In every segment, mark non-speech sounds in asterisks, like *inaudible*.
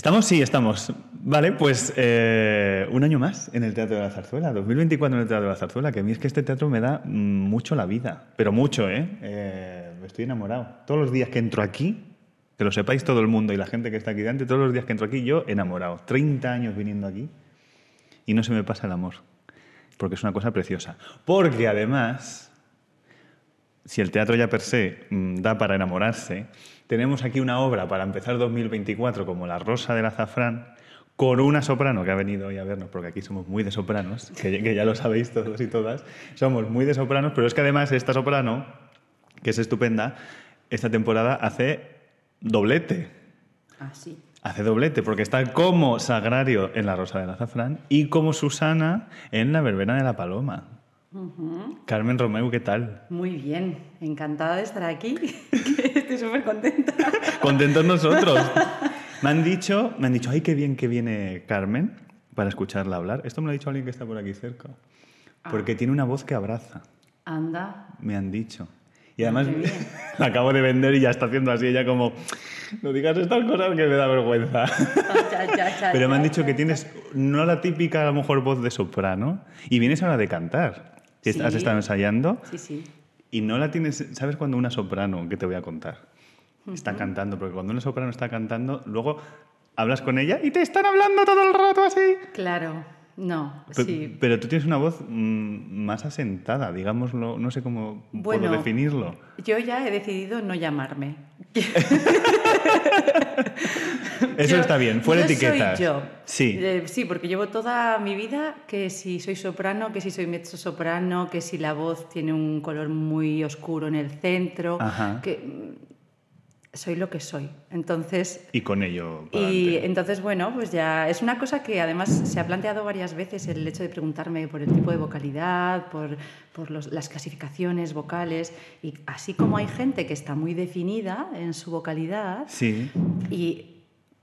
¿Estamos? Sí, estamos. Vale, pues eh, un año más en el Teatro de la Zarzuela, 2024 en el Teatro de la Zarzuela, que a mí es que este teatro me da mucho la vida, pero mucho, ¿eh? eh estoy enamorado. Todos los días que entro aquí, que lo sepáis todo el mundo y la gente que está aquí delante, todos los días que entro aquí, yo enamorado. 30 años viniendo aquí y no se me pasa el amor, porque es una cosa preciosa. Porque además, si el teatro ya per se mm, da para enamorarse, tenemos aquí una obra para empezar 2024 como La Rosa del Azafrán, con una soprano que ha venido hoy a vernos, porque aquí somos muy de sopranos, que, que ya lo sabéis todos y todas, somos muy de sopranos, pero es que además esta soprano, que es estupenda, esta temporada hace doblete. Ah, sí. Hace doblete, porque está como Sagrario en La Rosa del Azafrán y como Susana en La Verbena de la Paloma. Carmen Romeu, ¿qué tal? Muy bien, encantada de estar aquí. *laughs* Estoy súper contenta. Contentos nosotros. *laughs* Me han dicho, me han dicho, ay, qué bien que viene Carmen para escucharla hablar. Esto me lo ha dicho alguien que está por aquí cerca. Porque tiene una voz que abraza. Anda. Me han dicho. Y además *laughs* la acabo de vender y ya está haciendo así ella como, no digas estas cosas que me da vergüenza. Pero me han dicho que tienes no la típica a lo mejor voz de soprano y vienes ahora de cantar. Sí. ¿Has estado ensayando? Sí, sí. Y no la tienes, ¿sabes cuando una soprano, que te voy a contar? Está cantando, porque cuando una soprano está cantando, luego hablas con ella y te están hablando todo el rato así. Claro, no, Pe- sí. Pero tú tienes una voz mm, más asentada, digámoslo, no sé cómo Bueno, puedo definirlo. Yo ya he decidido no llamarme. *laughs* Eso Yo- está bien, fuera etiquetas. Soy yo. Sí. Eh, sí, porque llevo toda mi vida que si soy soprano, que si soy mezzo soprano, que si la voz tiene un color muy oscuro en el centro, Ajá. que mm, soy lo que soy. Entonces, Y con ello. y entonces, bueno, pues ya es una cosa que además se ha planteado varias veces el hecho de preguntarme por el tipo de vocalidad, por, por los- las clasificaciones vocales. Y así como hay gente que está muy definida en su vocalidad, Sí. y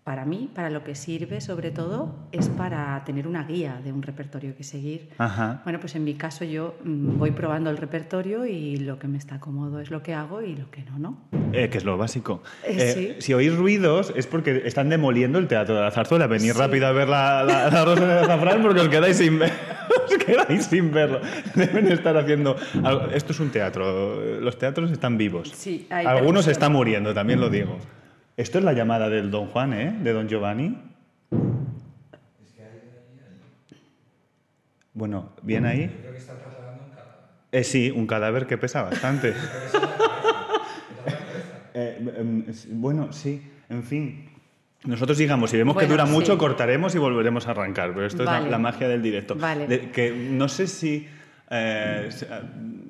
para mí, para lo que sirve sobre todo, es para tener una guía de un repertorio que seguir. Ajá. Bueno, pues en mi caso yo mm, voy probando el repertorio y lo que me está cómodo es lo que hago y lo que no, ¿no? Eh, que es lo básico. Eh, Eh, sí. Si oís ruidos es porque están demoliendo el Teatro de la Zarzuela. Venid Sí. rápido a ver la, la, la Rosa de Azafrán porque os quedáis sin ver. *laughs* Os quedáis sin verlo. Deben estar haciendo... algo- Esto es un teatro. Los teatros están vivos. Sí, hay Algunos están muriendo, también lo digo. Esto es la llamada del Don Juan, ¿eh? De Don Giovanni. Bueno, ¿bien ahí? Eh, sí, un cadáver que pesa bastante. *laughs* Eh, em, es- bueno, sí, en fin. Nosotros digamos, si vemos que dura mucho, sí. cortaremos y volveremos a arrancar. Pero esto es la, la magia del directo. Vale. De- que no sé si eh, ah,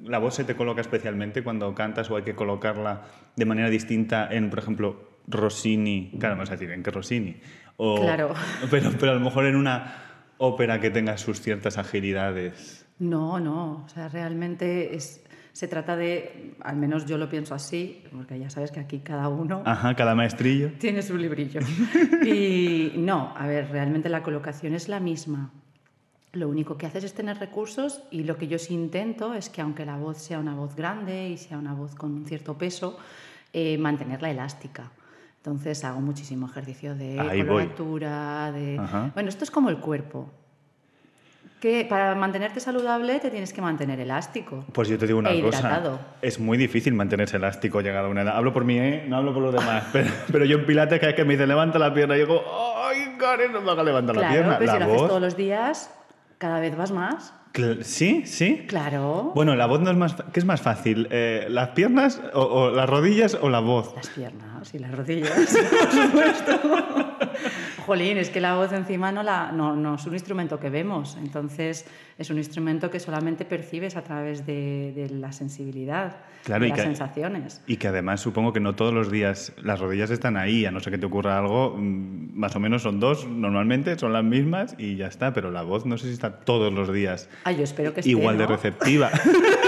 la voz se te coloca especialmente cuando cantas o hay que colocarla de manera distinta en, por ejemplo, Rossini. Claro, me vas a decir, ¿en qué Rossini? O- Claro. *laughs* Pero, pero a lo mejor en una ópera que tenga sus ciertas agilidades. No, no, o sea, realmente es, se trata de, al menos yo lo pienso así, porque ya sabes que aquí cada uno Ajá, cada maestrillo. tiene su librillo. *laughs* Y no, a ver, realmente la colocación es la misma. Lo único que haces es tener recursos y lo que yo sí intento es que aunque la voz sea una voz grande y sea una voz con un cierto peso, eh, mantenerla elástica. Entonces hago muchísimo ejercicio de Ahí voy. coloratura, de... Ajá. Bueno, esto es como el cuerpo. Que para mantenerte saludable te tienes que mantener elástico. Pues yo te digo una E cosa. Es muy difícil mantenerse elástico llegado a una edad. Hablo por mí, ¿eh? No hablo por los demás. *laughs* Pero, pero yo en Pilates, cada vez que me dice levanta la pierna, yo digo, ¡ay, Karen, no me haga levantar la Claro, pierna! pero la si lo haces voz. todos los días, cada vez vas más. ¿Sí? ¿Sí? Claro. Bueno, la voz no es más. ¿Qué es más fácil? Eh, ¿Las piernas o, o las rodillas o la voz? Las piernas y las rodillas, *laughs* por supuesto. Jolín, es que la voz encima no, la, no, no es un instrumento que vemos, entonces es un instrumento que solamente percibes a través de, de la sensibilidad, Claro, de y las que- sensaciones. Y que además supongo que no todos los días las rodillas están ahí, a no ser que te ocurra algo, mm, más o menos son dos normalmente, son las mismas y ya está, pero la voz no sé si está todos los días Ah, yo espero que esté, igual de receptiva. *laughs*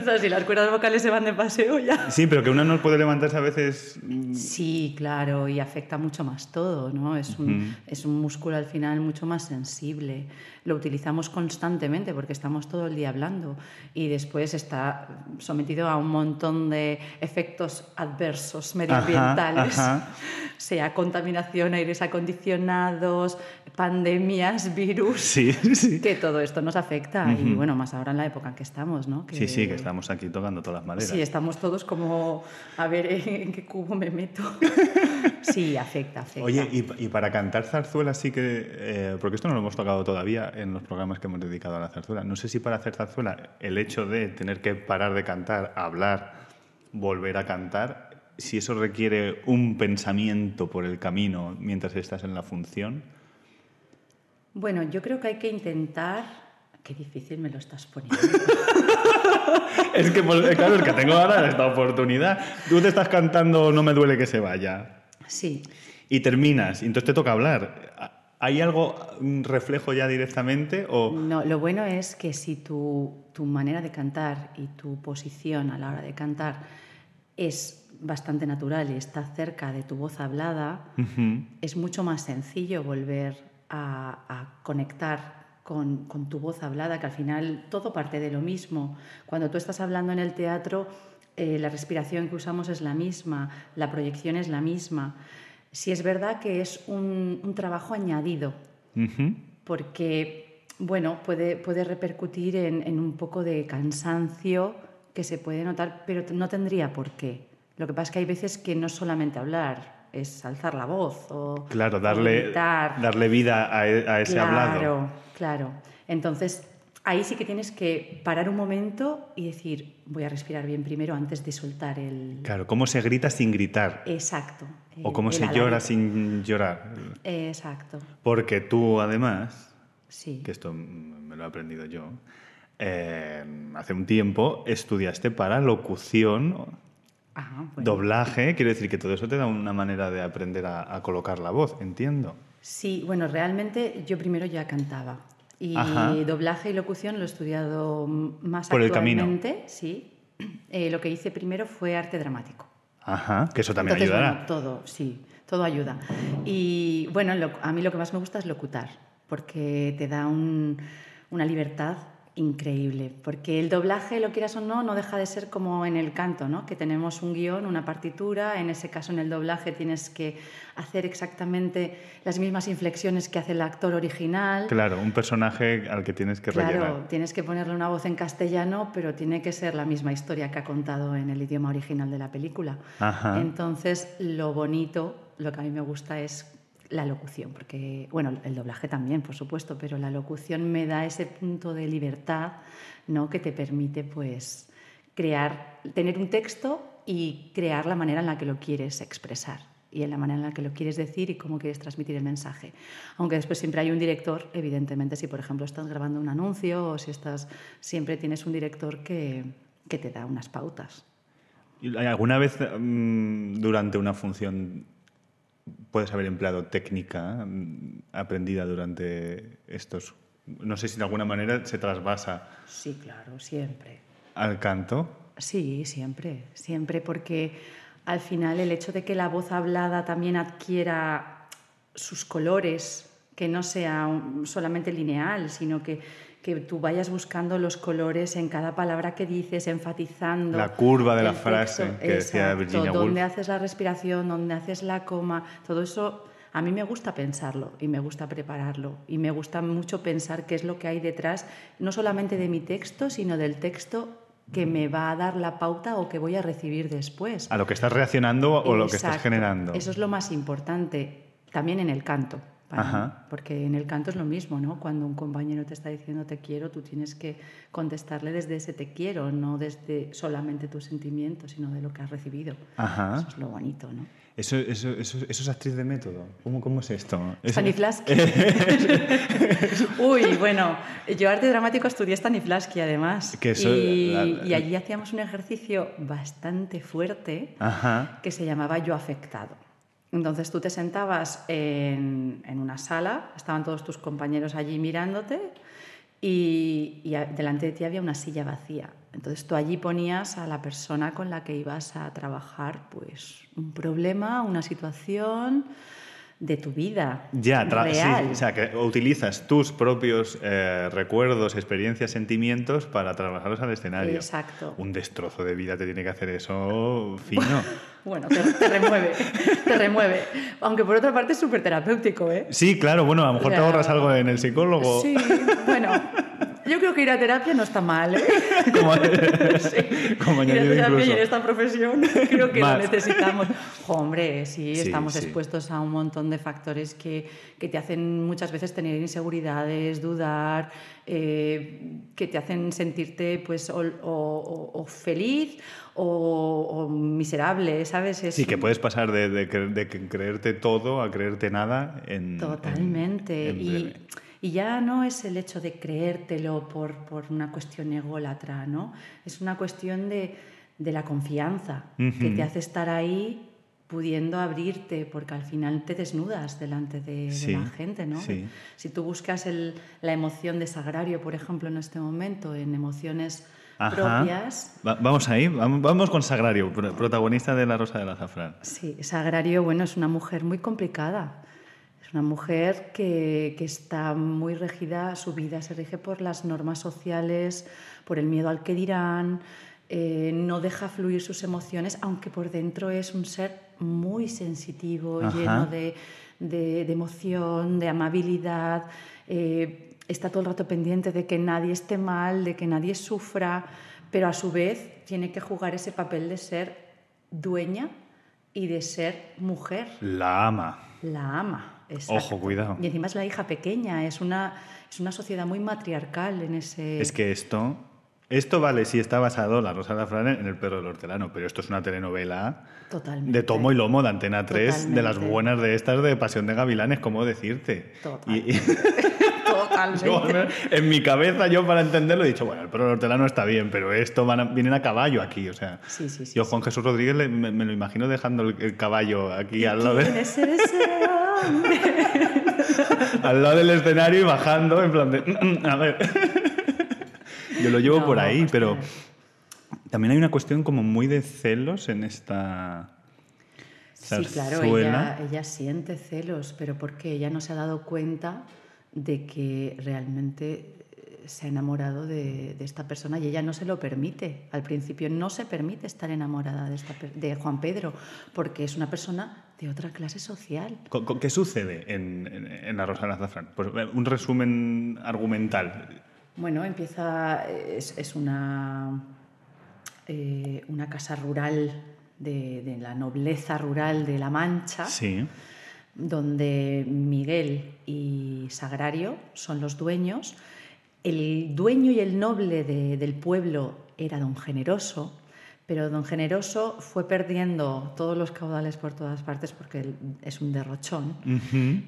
O sea, si las cuerdas vocales se van de paseo ya. sí, pero que una no puede levantarse a veces... mm, Sí, claro, y afecta mucho más todo, ¿no? Es un, es un músculo al final mucho más sensible. Lo utilizamos constantemente porque estamos todo el día hablando y después está sometido a un montón de efectos adversos medioambientales, ajá. *laughs* sea contaminación, aires acondicionados, pandemias, virus, Sí, *laughs* sí. que todo esto nos afecta y bueno, más ahora en la época en que estamos, ¿no? Sí, sí, que estamos aquí tocando todas las maderas. Sí, estamos todos como, a ver en qué cubo me meto. *laughs* Sí, afecta, afecta. Oye, y, y para cantar zarzuela sí que, eh, porque esto no lo hemos tocado todavía en los programas que hemos dedicado a la zarzuela, no sé si para hacer zarzuela el hecho de tener que parar de cantar, hablar, volver a cantar, si eso requiere un pensamiento por el camino mientras estás en la función. Bueno, yo creo que hay que intentar... Qué difícil me lo estás poniendo. *laughs* *laughs* Es que, pues, claro, es que tengo ahora esta oportunidad. Tú te estás cantando No me duele que se vaya. Sí, Y terminas, y entonces te toca hablar. ¿Hay algo, un reflejo ya directamente? O... no, lo bueno es que si tu, tu manera de cantar y tu posición a la hora de cantar es bastante natural y está cerca de tu voz hablada, es mucho más sencillo volver a, a conectar con, con tu voz hablada, que al final todo parte de lo mismo. Cuando tú estás hablando en el teatro, eh, la respiración que usamos es la misma, la proyección es la misma. Si es verdad que es un, un trabajo añadido, porque bueno, puede, puede repercutir en, en un poco de cansancio que se puede notar, pero no tendría por qué. Lo que pasa es que hay veces que no solamente hablar, es alzar la voz o Claro, darle, gritar. darle vida a, e- a ese claro, hablado. Claro, Entonces, ahí sí que tienes que parar un momento y decir, voy a respirar bien primero antes de soltar el... Claro, cómo se grita sin gritar. Exacto. O cómo se llora sin llorar. Exacto, Porque tú, además, sí. que esto me lo he aprendido yo, eh, hace un tiempo estudiaste para locución, Bueno. doblaje, quiero decir que todo eso te da una manera de aprender a, a colocar la voz, entiendo. Sí, bueno, realmente yo primero ya cantaba. Y Ajá. doblaje y locución lo he estudiado más Por el camino. actualmente, sí. Eh, lo que hice primero fue arte dramático. Ajá, que eso también Entonces, ayudará. bueno, todo, sí, todo ayuda. Y bueno, lo- a mí lo que más me gusta es locutar, porque te da un- una libertad increíble, porque el doblaje, lo quieras o no, no deja de ser como en el canto, ¿no? que tenemos un guion, una partitura, en ese caso en el doblaje tienes que hacer exactamente las mismas inflexiones que hace el actor original. Claro, un personaje al que tienes que Claro, rellenar. tienes que ponerle una voz en castellano, pero tiene que ser la misma historia que ha contado en el idioma original de la película. Ajá. Entonces, lo bonito, lo que a mí me gusta es la locución, porque, bueno, el doblaje también, por supuesto, pero la locución me da ese punto de libertad, ¿no? Que te permite, pues, crear, tener un texto y crear la manera en la que lo quieres expresar y en la manera en la que lo quieres decir y cómo quieres transmitir el mensaje. Aunque después siempre hay un director, evidentemente, si por ejemplo estás grabando un anuncio o si estás, siempre tienes un director que, que te da unas pautas. ¿Y ¿Alguna vez mm, durante una función puedes haber empleado técnica mm, aprendida durante estos... No sé si de alguna manera se trasvasa Sí, claro, siempre. al canto. Sí, siempre, siempre, porque al final el hecho de que la voz hablada también adquiera sus colores, que no sea solamente lineal, sino que, que tú vayas buscando los colores en cada palabra que dices, enfatizando. La curva de la frase que decía Exacto, Virginia Woolf. Dónde haces la respiración, dónde haces la coma, todo eso a mí me gusta pensarlo y me gusta prepararlo y me gusta mucho pensar qué es lo que hay detrás, no solamente de mi texto, sino del texto que me va a dar la pauta o que voy a recibir después. A lo que estás reaccionando o lo que estás Exacto. generando. Eso es lo más importante, también en el canto. Para. Porque en el canto es lo mismo, ¿no? Cuando un compañero te está diciendo te quiero, tú tienes que contestarle desde ese te quiero, no desde solamente tus sentimientos, sino de lo que has recibido. Ajá. Eso es lo bonito, ¿no? Eso, eso, eso, eso es actriz de método. ¿Cómo, cómo es esto? Stanislavski. *laughs* Uy, bueno, yo arte dramático estudié Stanislavski además. Que y, la- y allí hacíamos un ejercicio bastante fuerte Ajá. que se llamaba yo afectado. Entonces tú te sentabas en, en una sala, estaban todos tus compañeros allí mirándote y, y delante de ti había una silla vacía. Entonces tú allí ponías a la persona con la que ibas a trabajar pues un problema, una situación de tu vida Ya, tra- sí, real. o sea, que utilizas tus propios eh, recuerdos, experiencias, sentimientos para trabajarlos al escenario. Exacto. Un destrozo de vida te tiene que hacer eso fino. *laughs* Bueno, te, te remueve, te remueve. Aunque por otra parte es súper terapéutico, ¿eh? Sí, claro, bueno, a lo mejor te ahorras algo en el psicólogo. Sí, bueno, yo creo que ir a terapia no está mal, ¿eh? *laughs* Como, *laughs* Sí. como Ir a terapia y en esta profesión *laughs* creo que Más. lo necesitamos. Hombre, sí, Sí, estamos sí. expuestos a un montón de factores que, que te hacen muchas veces tener inseguridades, dudar, eh, que te hacen sentirte pues o, o- o feliz o, o miserable, ¿sabes? Es Sí, que puedes pasar de, de de creerte todo a creerte nada en. Totalmente. en- en y. y ya no es el hecho de creértelo por, por una cuestión ególatra, ¿no? Es una cuestión de, de la confianza que te hace estar ahí pudiendo abrirte, porque al final te desnudas delante de, de Sí, la gente, ¿no? sí. Si tú buscas el- la emoción de Sagrario, por ejemplo, en este momento, en emociones Ajá. propias, Va- vamos ahí, vamos, vamos con Sagrario, pro- protagonista de La Rosa del Azafrán. Sí, Sagrario, bueno, es una mujer muy complicada. Una mujer que, que está muy regida, su vida se rige por las normas sociales, por el miedo al que dirán, eh, no deja fluir sus emociones, aunque por dentro es un ser muy sensitivo, Ajá. lleno de, de- de emoción, de amabilidad. eh, está todo el rato pendiente de que nadie esté mal, de que nadie sufra, pero a su vez tiene que jugar ese papel de ser dueña y de ser mujer. La ama. La ama. Exacto. Ojo, cuidado. Y encima es la hija pequeña, es una, es una sociedad muy matriarcal en ese... Es que esto. Esto vale si está basado, La Rosa del Azafrán, en El perro del hortelano, pero esto es una telenovela Totalmente. de tomo y lomo de Antena 3, de las buenas de estas de Pasión de Gavilanes, ¿cómo decirte? Total. Y- *laughs* y- Totalmente. yo, en mi cabeza, yo para entenderlo, he dicho, bueno, el perro hortelano está bien, pero esto van a- vienen a caballo aquí, o sea. Sí, sí, sí, yo. Juan Jesús Rodríguez, le- me, me lo imagino dejando el, el caballo aquí al lado, ¿Quién de- *laughs* al lado del escenario y bajando, en plan de. "Mm, mm, a ver. *laughs* yo lo llevo No, por ahí, ostras. pero también hay una cuestión como muy de celos en esta. Sí, claro, ella, ella siente celos, pero porque ella no se ha dado cuenta de que realmente eh, se ha enamorado de, de esta persona y ella no se lo permite. Al principio no se permite estar enamorada de, esta de Juan Pedro porque es una persona de otra clase social. ¿Qué sucede en, en- en La Rosa del Azafrán? Pues, eh, un resumen argumental. Bueno, empieza, es, es una, eh, una casa rural de, de la nobleza rural de La Mancha. Sí. Donde Miguel y Sagrario son los dueños. El dueño y el noble de- del pueblo era don Generoso, pero don Generoso fue perdiendo todos los caudales por todas partes porque es un derrochón.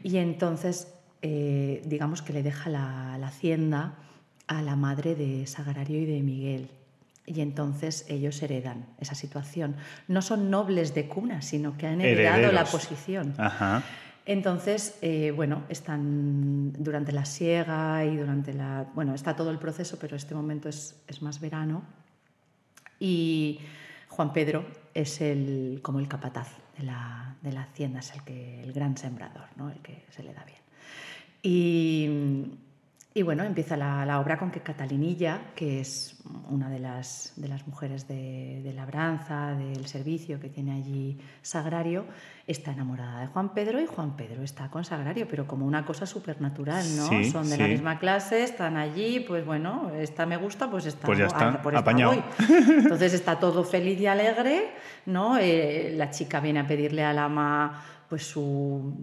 Y entonces, eh, digamos que le deja la, la hacienda a la madre de Sagrario y de Miguel. Y entonces ellos heredan esa situación. No son nobles de cuna, sino que han heredado la Herederos. posición. Ajá. Entonces, eh, bueno, están durante la siega y durante la... Bueno, está todo el proceso, pero este momento es, es más verano. Y Juan Pedro es el, como el capataz de la, de la hacienda, es el, que, el gran sembrador, ¿no? el que se le da bien. Y, y bueno, empieza la, la obra con que Catalinilla, que es una de las, de las mujeres de, de labranza, del servicio que tiene allí Sagrario, está enamorada de Juan Pedro y Juan Pedro está con Sagrario, pero como una cosa supernatural, ¿no? Sí, Son de la misma clase, están allí, pues bueno, esta me gusta, pues está. Pues ya está, ah, por esta apañado. voy. *laughs* Entonces está todo feliz y alegre, ¿no? Eh, la chica viene a pedirle al ama pues su,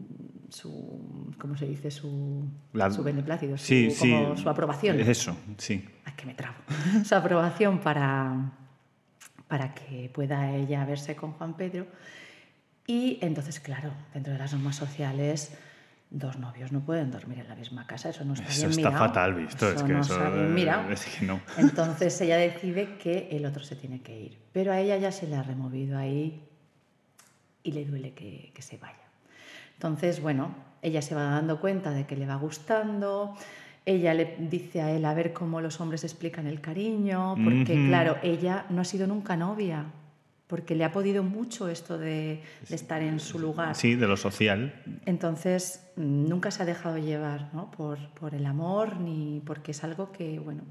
su ¿cómo se dice? Su, La- su beneplácito, su, Sí, como su aprobación. Eso, sí. Ay, que me trabo. *laughs* su aprobación para, para que pueda ella verse con Juan Pedro. Y entonces, claro, dentro de las normas sociales, dos novios no pueden dormir en la misma casa. Eso no está Eso bien está mirado. fatal visto. es que no eso, está bien eh, mirado. es que no. *laughs* Entonces ella decide que el otro se tiene que ir. Pero a ella ya se le ha removido ahí y le duele que, que se vaya. Entonces, bueno, ella se va dando cuenta de que le va gustando. Ella le dice a él a ver cómo los hombres explican el cariño, porque claro, ella no ha sido nunca novia, porque le ha podido mucho esto de, de estar en su lugar. Sí, de lo social. Entonces, nunca se ha dejado llevar ¿no? por, por el amor, ni porque es algo que, bueno,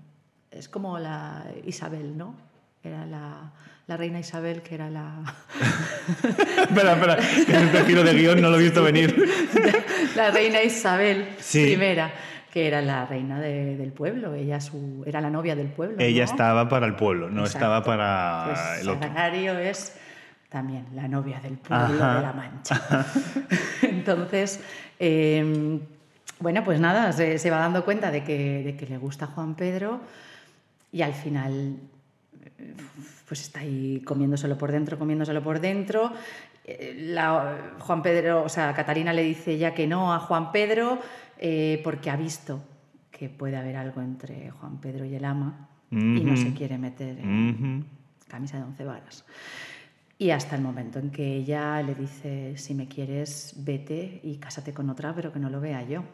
es como la Isabel, ¿no? Era la, la reina Isabel, que era la, *laughs* espera, espera, que este giro de guion no lo he visto venir. *laughs* la reina Isabel Sí. primera, que era la reina de- del pueblo, ella su, era la novia del pueblo. Ella ¿no? estaba para el pueblo, no Exacto. estaba para Pues el otro. Sagrario es también la novia del pueblo Ajá. de la Mancha. *laughs* Entonces, eh, bueno, pues nada, se, se va dando cuenta de que, de que le gusta Juan Pedro y al final pues está ahí comiéndoselo por dentro, comiéndoselo por dentro. Eh, la- Juan Pedro, o sea, Catalina le dice ya que no a Juan Pedro eh, porque ha visto que puede haber algo entre Juan Pedro y el ama y no se quiere meter en, Ujú. camisa de once varas. Y hasta el momento en que ella le dice, si me quieres, vete y cásate con otra, pero que no lo vea yo.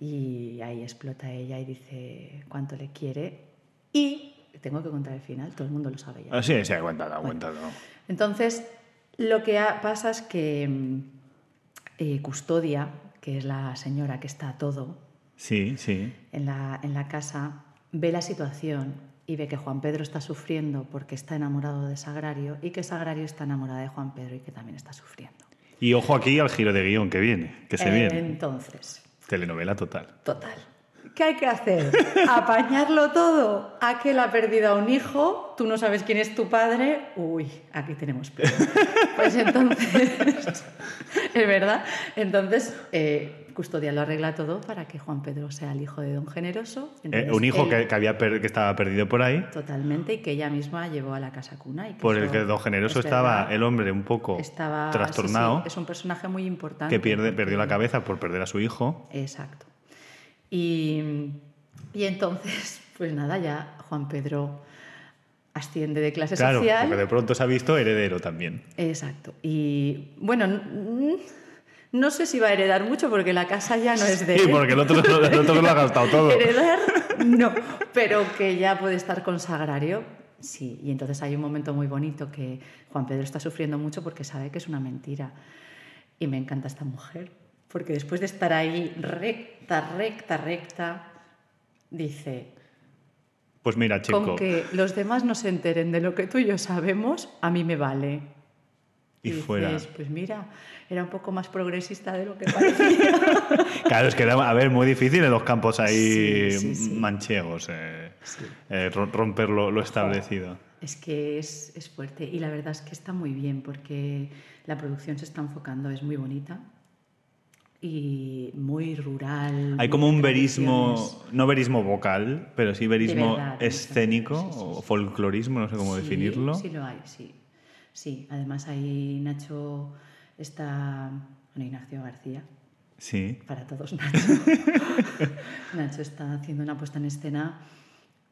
Y ahí explota ella y dice cuánto le quiere. Y tengo que contar el final, todo el mundo lo sabe ya. Ah, sí, sí, ha aguantado, ha aguantado. Entonces, lo que pasa es que mm, eh, Custodia, que es la señora que está a todo, Sí, sí. en la, en la casa, ve la situación y ve que Juan Pedro está sufriendo porque está enamorado de Sagrario y que Sagrario está enamorada de Juan Pedro y que también está sufriendo. Y ojo aquí al giro de guion que viene, que se viene. Entonces, Telenovela total. total. ¿Qué hay que hacer? ¿Apañarlo todo? Aquel ha perdido a un hijo, tú no sabes quién es tu padre. Uy, aquí tenemos peor. Pues entonces, *laughs* es verdad. Entonces, eh, Custodia lo arregla todo para que Juan Pedro sea el hijo de Don Generoso. Eh, un hijo él- que, que había que estaba perdido por ahí, Totalmente, y que ella misma llevó a la casa cuna. Y que por el que Don Generoso es estaba verdad. el hombre un poco Estaba trastornado, sí, sí, es un personaje muy importante. que pierde, porque- perdió la cabeza por perder a su hijo. Exacto. Y, y entonces, *laughs* pues nada, ya Juan Pedro asciende de clase Claro, social. porque de pronto se ha visto heredero también. Exacto. Y bueno, no sé si va a heredar mucho porque la casa ya no es de Sí, porque el otro, el otro lo ha gastado todo. *laughs* Heredar, no, pero que ya puede estar con Sagrario, sí. Y entonces hay un momento muy bonito que Juan Pedro está sufriendo mucho porque sabe que es una mentira. Y me encanta esta mujer, porque después de estar ahí recta, recta, recta, dice, Pues mira, chico, con que los demás no se enteren de lo que tú y yo sabemos, a mí me vale. Y dices, fuera. pues mira, era un poco más progresista de lo que parecía. *laughs* Claro, es que era, a ver, muy difícil en los campos ahí Sí, sí, sí. manchegos eh, eh, ro- romper lo, lo establecido. Es que es, es fuerte y la verdad es que está muy bien porque la producción se está enfocando, es muy bonita y muy rural. Hay como un verismo, no verismo vocal, pero sí verismo verdad, escénico sí, sí, sí, o folclorismo, no sé cómo definirlo. Sí, lo hay, sí. Sí, además ahí Nacho está, bueno, Ignacio García, Sí. para todos *laughs* Nacho. Nacho está haciendo una puesta en escena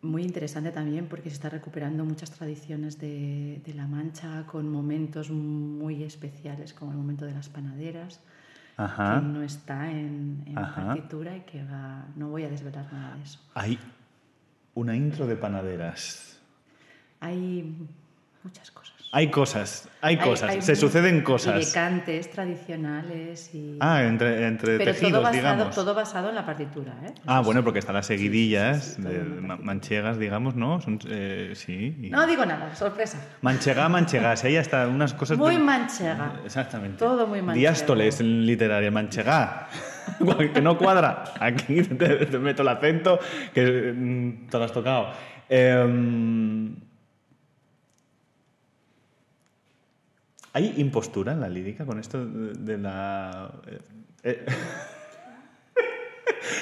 muy interesante también porque se está recuperando muchas tradiciones de, de La Mancha con momentos muy especiales como el momento de las panaderas Ajá. que no está en, en partitura y que va... No voy a desvelar nada de eso. Hay una intro de panaderas. Hay muchas cosas. Hay cosas, hay cosas, hay se suceden Y de cosas. cantes tradicionales y... Ah, entre, entre Pero tejidos, todo basado, digamos. todo basado en la partitura, ¿eh? Ah, bueno, porque están las seguidillas Sí, sí, sí, de manchegas, digamos, ¿no? Son, eh, sí. y- No digo nada, sorpresa. Manchega, manchega, sí, hay hasta unas cosas... Muy de- manchega. Exactamente. Todo muy manchego. Diástoles en literaria, manchega. *laughs* que no cuadra. Aquí te, te meto el acento que mm, te lo has tocado. Em, ¿Hay impostura en la lírica con esto de la... eh, Eh,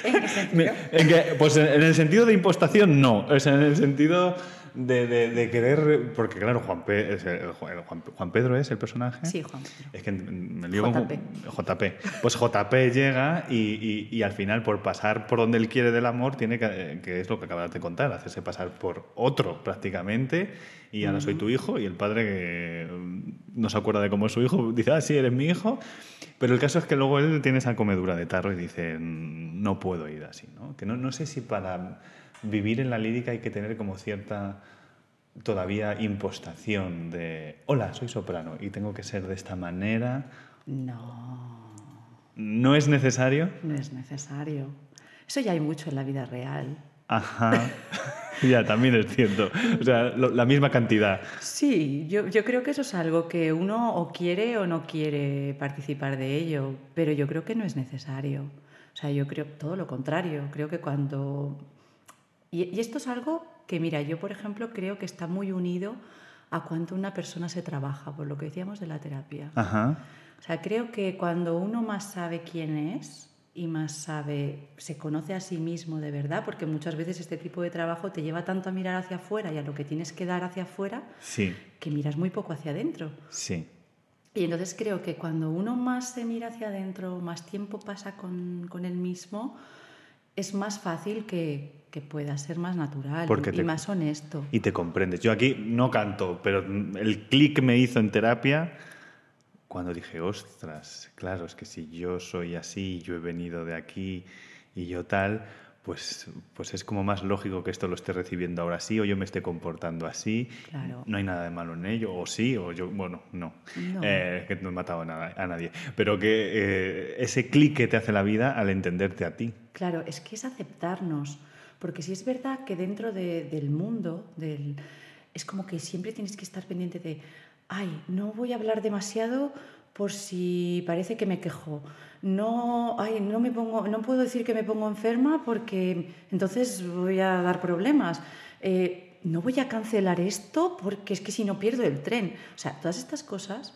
¿En qué sentido? en que- pues en en el sentido de impostación, no. Sea, en el sentido de, de- de querer. Porque, claro, Juan, Pe- es el- Juan, Juan- Pedro es el personaje. Sí, Juan Pedro. Es que me lío con- JP. JP. Pues JP llega y, y- y al final, por pasar por donde él quiere del amor, tiene que, que es lo que acabas de contar, hacerse pasar por otro prácticamente. Y ahora soy tu hijo. Y el padre que mm, no se acuerda de cómo es su hijo, dice, ah, sí, eres mi hijo. Pero el caso es que luego él tiene esa comedura de tarro y dice, "Mm, no puedo ir así. ¿no? Que no, no sé si para vivir en la lírica hay que tener como cierta todavía impostación de, hola, soy soprano y tengo que ser de esta manera. No, ¿No es necesario? no es necesario. Eso ya hay mucho en la vida real. Ajá. *laughs* ya, también es cierto. O sea, lo- la misma cantidad. Sí, yo, yo creo que eso es algo que uno o quiere o no quiere participar de ello, pero yo creo que no es necesario. O sea, yo creo todo lo contrario. Creo que cuando... Y, y esto es algo que, mira, yo por ejemplo creo que está muy unido a cuánto una persona se trabaja, por lo que decíamos de la terapia. Ajá. O sea, creo que cuando uno más sabe quién es y más sabe, se conoce a sí mismo de verdad, porque muchas veces este tipo de trabajo te lleva tanto a mirar hacia afuera y a lo que tienes que dar hacia afuera, Sí, que miras muy poco hacia adentro. sí. Y entonces creo que cuando uno más se mira hacia adentro, más tiempo pasa con, con él mismo, es más fácil que, que pueda ser más natural Porque y te- más honesto. Y te comprendes. Yo aquí no canto, pero el clic me hizo en terapia cuando dije, ostras, claro, es que si yo soy así, yo he venido de aquí y yo tal, pues, pues es como más lógico que esto lo esté recibiendo ahora sí, o yo me esté comportando así. Claro. No hay nada de malo en ello, o sí, o yo, bueno, no. No. Eh, que no he matado a, nada- a nadie. Pero que eh, ese clic que te hace la vida al entenderte a ti. Claro, es que es aceptarnos, porque si es verdad que dentro de- del mundo, del, es como que siempre tienes que estar pendiente de, ay, no voy a hablar demasiado por si parece que me quejo. No, ay, no me pongo, no puedo decir que me pongo enferma porque entonces voy a dar problemas. Eh, no voy a cancelar esto porque es que si no pierdo el tren. O sea, todas estas cosas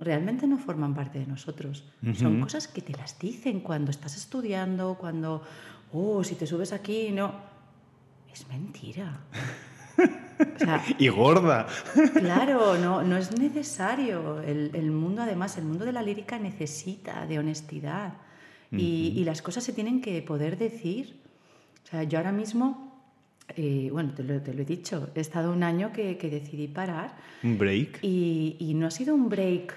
realmente no forman parte de nosotros. Son cosas que te las dicen cuando estás estudiando, cuando, oh, si te subes aquí, no. Es mentira. O sea, *laughs* Y gorda. claro, no, no es necesario. El, el mundo, además, el mundo de la lírica necesita de honestidad. Y, y las cosas se tienen que poder decir. O sea, yo ahora mismo, eh, bueno, te lo, te lo he dicho, he estado un año que, que decidí parar Un break. y, y no ha sido un break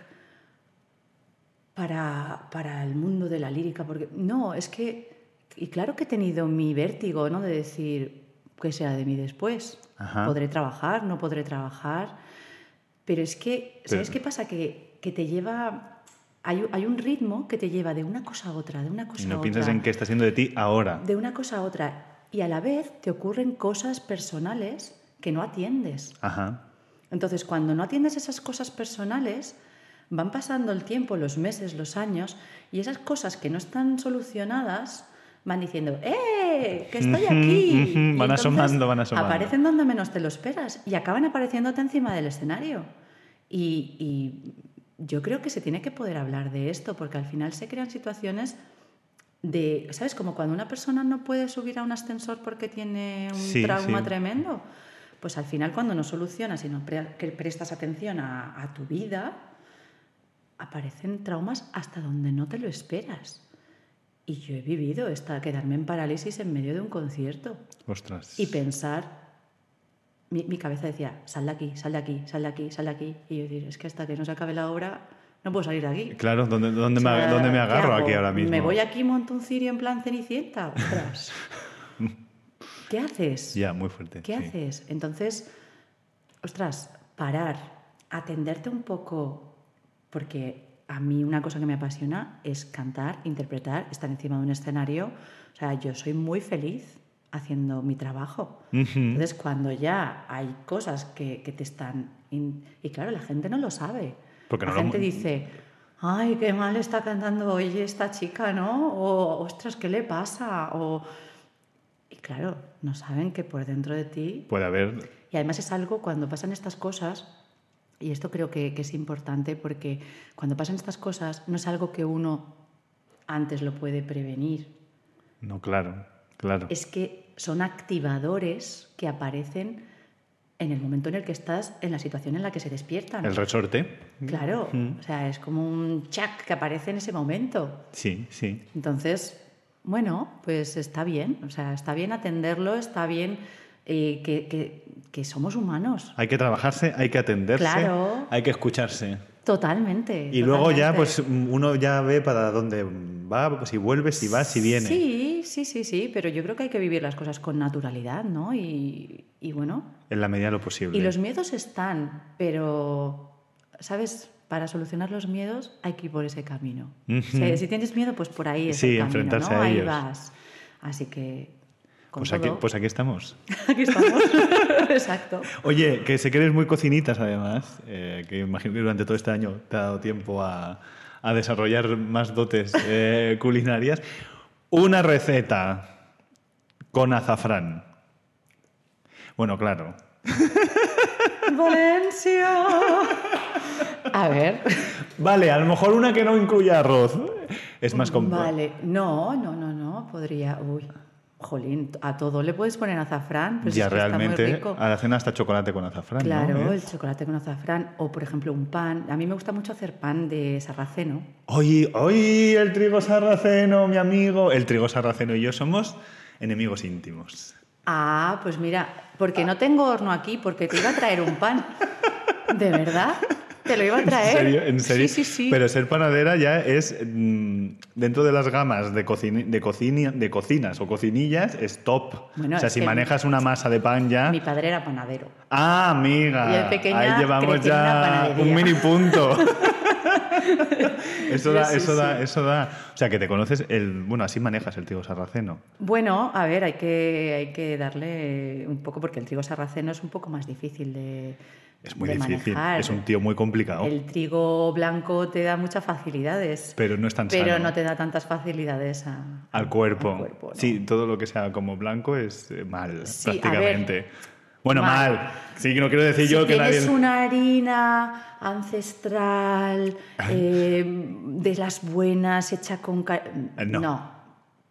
para, para el mundo de la lírica, porque no, es que, y claro que he tenido mi vértigo, ¿no? De decir, ¿qué será de mí después? Ajá. ¿Podré trabajar? ¿No podré trabajar? Pero es que, ¿sabes Pero- qué pasa? Que, que te lleva, hay, hay un ritmo que te lleva de una cosa a otra, de una cosa Y a no otra piensas en qué está haciendo de ti ahora. de una cosa a otra y a la vez te ocurren cosas personales que no atiendes. Ajá. Entonces, cuando no atiendes esas cosas personales, van pasando el tiempo, los meses, los años, y esas cosas que no están solucionadas van diciendo, ¡eh! ¡Que estoy aquí! van entonces asomando, van asomando. Aparecen donde menos te lo esperas y acaban apareciéndote encima del escenario. Y, y yo creo que se tiene que poder hablar de esto, porque al final se crean situaciones de, ¿sabes? Como cuando una persona no puede subir a un ascensor porque tiene un Sí, trauma sí. tremendo. Pues al final cuando no solucionas y no pre- prestas atención a, a tu vida, aparecen traumas hasta donde no te lo esperas. Y yo he vivido esta, quedarme en parálisis en medio de un concierto Ostras. y pensar, mi, mi cabeza decía, sal de aquí, sal de aquí, sal de aquí, sal de aquí. Y yo decir, es que hasta que no se acabe la obra no puedo salir de aquí. Claro, ¿dónde, dónde, O me, dónde me ¿qué agarro aquí ahora mismo? ¿Me voy aquí, monto un cirio en plan cenicienta? Ostras. *laughs* ¿Qué haces? Ya, muy fuerte. ¿Qué sí. haces? Entonces, ostras, parar, atenderte un poco, porque a mí una cosa que me apasiona es cantar, interpretar, estar encima de un escenario. O sea, yo soy muy feliz haciendo mi trabajo. Ujú. Entonces, cuando ya hay cosas que, que te están... in- Y claro, la gente no lo sabe. Porque la no gente dice, ay, qué mal está cantando hoy esta chica, ¿no? O, ostras, ¿qué le pasa? O... Y claro, no saben que por dentro de ti... Puede haber. Y además es algo cuando pasan estas cosas, y esto creo que, que es importante porque cuando pasan estas cosas no es algo que uno antes lo puede prevenir. No, claro, claro. Es que son activadores que aparecen en el momento en el que estás en la situación en la que se despiertan. El resorte. Claro, o sea, es como un chac que aparece en ese momento. Sí, sí. Entonces, bueno, pues está bien, o sea, está bien atenderlo, está bien eh, que, que- que somos humanos. Hay que trabajarse, hay que atenderse, Claro. hay que escucharse. Totalmente. Y luego ya, totalmente. pues uno ya ve para dónde va, pues, si vuelve, si va, si viene. Sí, sí, sí, sí, pero yo creo que hay que vivir las cosas con naturalidad, ¿no? Y, y bueno, En la medida de lo posible. y los miedos están, pero, ¿sabes? Para solucionar los miedos hay que ir por ese camino. Ujú. O sea, si tienes miedo, pues por ahí es Sí, el camino, enfrentarse ¿no? a Ahí ellos. vas. Así que, Pues aquí, pues aquí estamos. *laughs* aquí estamos. *laughs* Exacto. Oye, que sé que eres muy cocinitas además, eh, que imagino que durante todo este año te ha dado tiempo a, a desarrollar más dotes eh, *laughs* culinarias. Una receta con azafrán. Bueno, claro. Valencia. A ver. Vale, a lo mejor una que no incluya arroz. Es más complejo. Vale. No, no, no, no. Podría. Uy. Jolín, a todo le puedes poner azafrán, pero ya es que está muy realmente rico. a la cena hasta chocolate con azafrán. Claro, ¿no? el chocolate con azafrán o, por ejemplo, un pan. A mí me gusta mucho hacer pan de sarraceno. Hoy, hoy el trigo sarraceno, mi amigo. El trigo sarraceno y yo somos enemigos íntimos. Ah, pues mira, porque no tengo horno aquí, porque te iba a traer un pan. ¿De verdad? Te lo iba a traer. ¿En serio? ¿En serio? Sí, sí, sí. Pero ser panadera ya es, mm, dentro de las gamas de, cocini- de, cocinas o cocinillas, es top. Bueno, o sea, si manejas una masa de pan ya... Mi padre era panadero. Ah, amiga. Pequeña Ahí llevamos ya un mini punto. *laughs* eso da, Sí, sí, eso da, eso da. O sea, que te conoces el. Bueno, así manejas el trigo sarraceno. Bueno, a ver, hay que, hay que darle un poco, porque el trigo sarraceno es un poco más difícil de Es muy difícil. manejar. Es un tío muy complicado. El trigo blanco te da muchas facilidades, Pero no es tan pero sano. no te da tantas facilidades a- Al cuerpo. al cuerpo, ¿no? Sí, todo lo que sea como blanco es eh, mal, Sí, a ver, prácticamente. bueno, mal. mal. Sí, no quiero decir Si yo que nadie. una harina ancestral, eh, de las buenas, hecha con... Eh, no.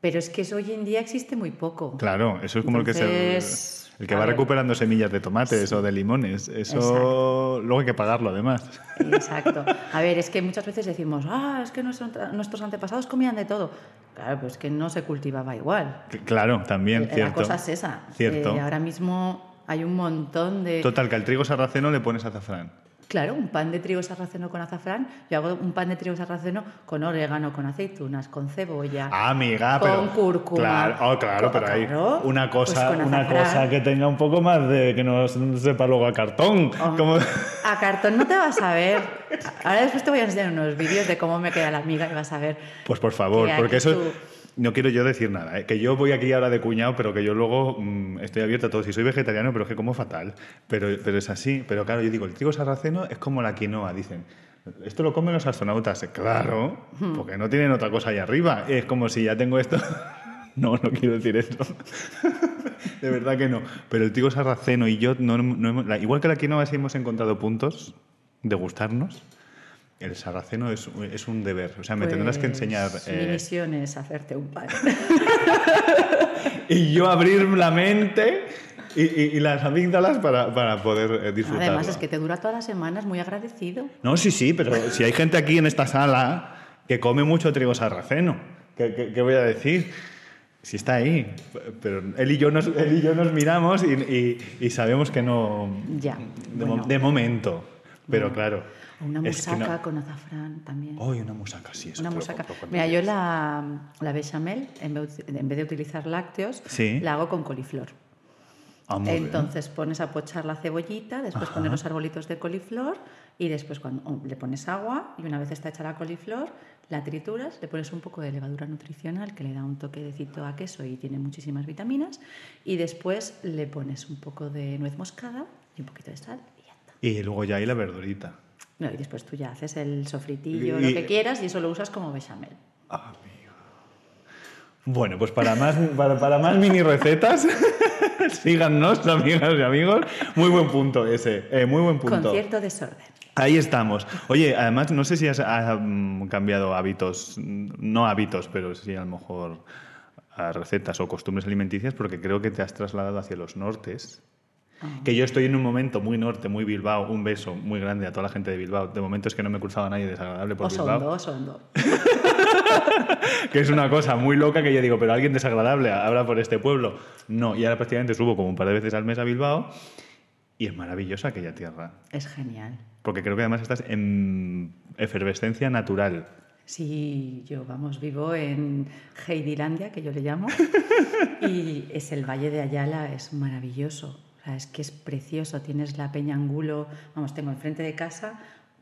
Pero es que eso hoy en día existe muy poco. Claro, eso es como el que se. El que a va ver. recuperando semillas de tomates o de limones. Eso Exacto. luego hay que pagarlo además. Exacto. A ver, es que muchas veces decimos, ah, es que nuestro- nuestros antepasados comían de todo. Claro, pues que no se cultivaba igual. Claro, también, La cierto. cosa es esa. Cierto. Eh, ahora mismo hay un montón de... Total, que al trigo sarraceno le pones azafrán. Claro, un pan de trigo sarraceno con azafrán. Yo hago un pan de trigo sarraceno con orégano, con aceitunas, con cebolla. Ah, amiga, Con pero. cúrcuma. Claro, oh, claro, pero hay Claro, una pues cosa, con una cosa que tenga un poco más de que no sepa luego a cartón. Oh. Como- A cartón no te vas a ver. Ahora después te voy a enseñar unos vídeos de cómo me queda la amiga y vas a ver. Pues por favor, Que porque eso. tú- No quiero yo decir nada, ¿eh? que yo voy aquí ahora de cuñado, pero que yo luego mm, estoy abierto a todo. Si soy vegetariano, pero es que como fatal. Pero, pero es así. Pero claro, yo digo, el trigo sarraceno es como la quinoa, dicen. Esto lo comen los astronautas. Claro, Hmm. porque no tienen otra cosa ahí arriba. Es como si ya tengo esto. *laughs* No, no quiero decir eso. *laughs* De verdad que no. Pero el trigo sarraceno y yo, no, no hemos- igual que la quinoa, sí hemos encontrado puntos de gustarnos. El sarraceno es, es un deber. O sea, me tendrás que Pues, enseñar. Mi eh, misión es hacerte un pan. *laughs* y yo abrir la mente y, y- y las amígdalas para, para poder eh, disfrutarlo. Además, es que te dura toda la semana, es muy agradecido. No, sí, sí, pero si hay gente aquí en esta sala que come mucho trigo sarraceno, ¿qué, qué- qué voy a decir? Si está ahí. Pero él y yo nos, él y yo nos miramos y, y- sabemos que no... Ya, De, mo- bueno. de momento. Pero claro. Una musaca con azafrán también. ¡Ay, una musaca! Sí, eso Una musaca. Mira, yo la, la bechamel, en vez, en vez de utilizar lácteos, Sí. la hago con coliflor. Ah, muy bien. Entonces pones a pochar la cebollita, después Ajá. pones los arbolitos de coliflor y después cuando oh, le pones agua y una vez está hecha la coliflor, la trituras, le pones un poco de levadura nutricional que le da un toquecito a queso y tiene muchísimas vitaminas y después le pones un poco de nuez moscada y un poquito de sal y luego ya hay la verdurita. No, y después tú ya haces el sofritillo, Y- lo que quieras y eso lo usas como bechamel. Amigo. Bueno, pues para más, para, para más mini recetas, *laughs* Síganos, amigas y amigos. Muy buen punto ese, eh, muy buen punto. Con cierto desorden. Ahí estamos. Oye, además, no sé si has, has, mm, cambiado hábitos, no hábitos, pero sí a lo mejor a recetas o costumbres alimenticias, porque creo que te has trasladado hacia los nortes. Que yo estoy en un momento muy norte, muy Bilbao. Un beso muy grande a toda la gente de Bilbao. De momento es que no me he cruzado nadie desagradable por Osondo, Bilbao. Osondo. *laughs* que es una cosa muy loca que yo digo, pero alguien desagradable habla por este pueblo. No, y ahora prácticamente subo como un par de veces al mes a Bilbao y es maravillosa aquella tierra. Es genial. Porque creo que además estás en efervescencia natural. Sí, yo, vamos, vivo en Heidilandia, que yo le llamo, *laughs* y es el Valle de Ayala, es maravilloso. Es que es precioso. Tienes la Peña Angulo, vamos, tengo enfrente de casa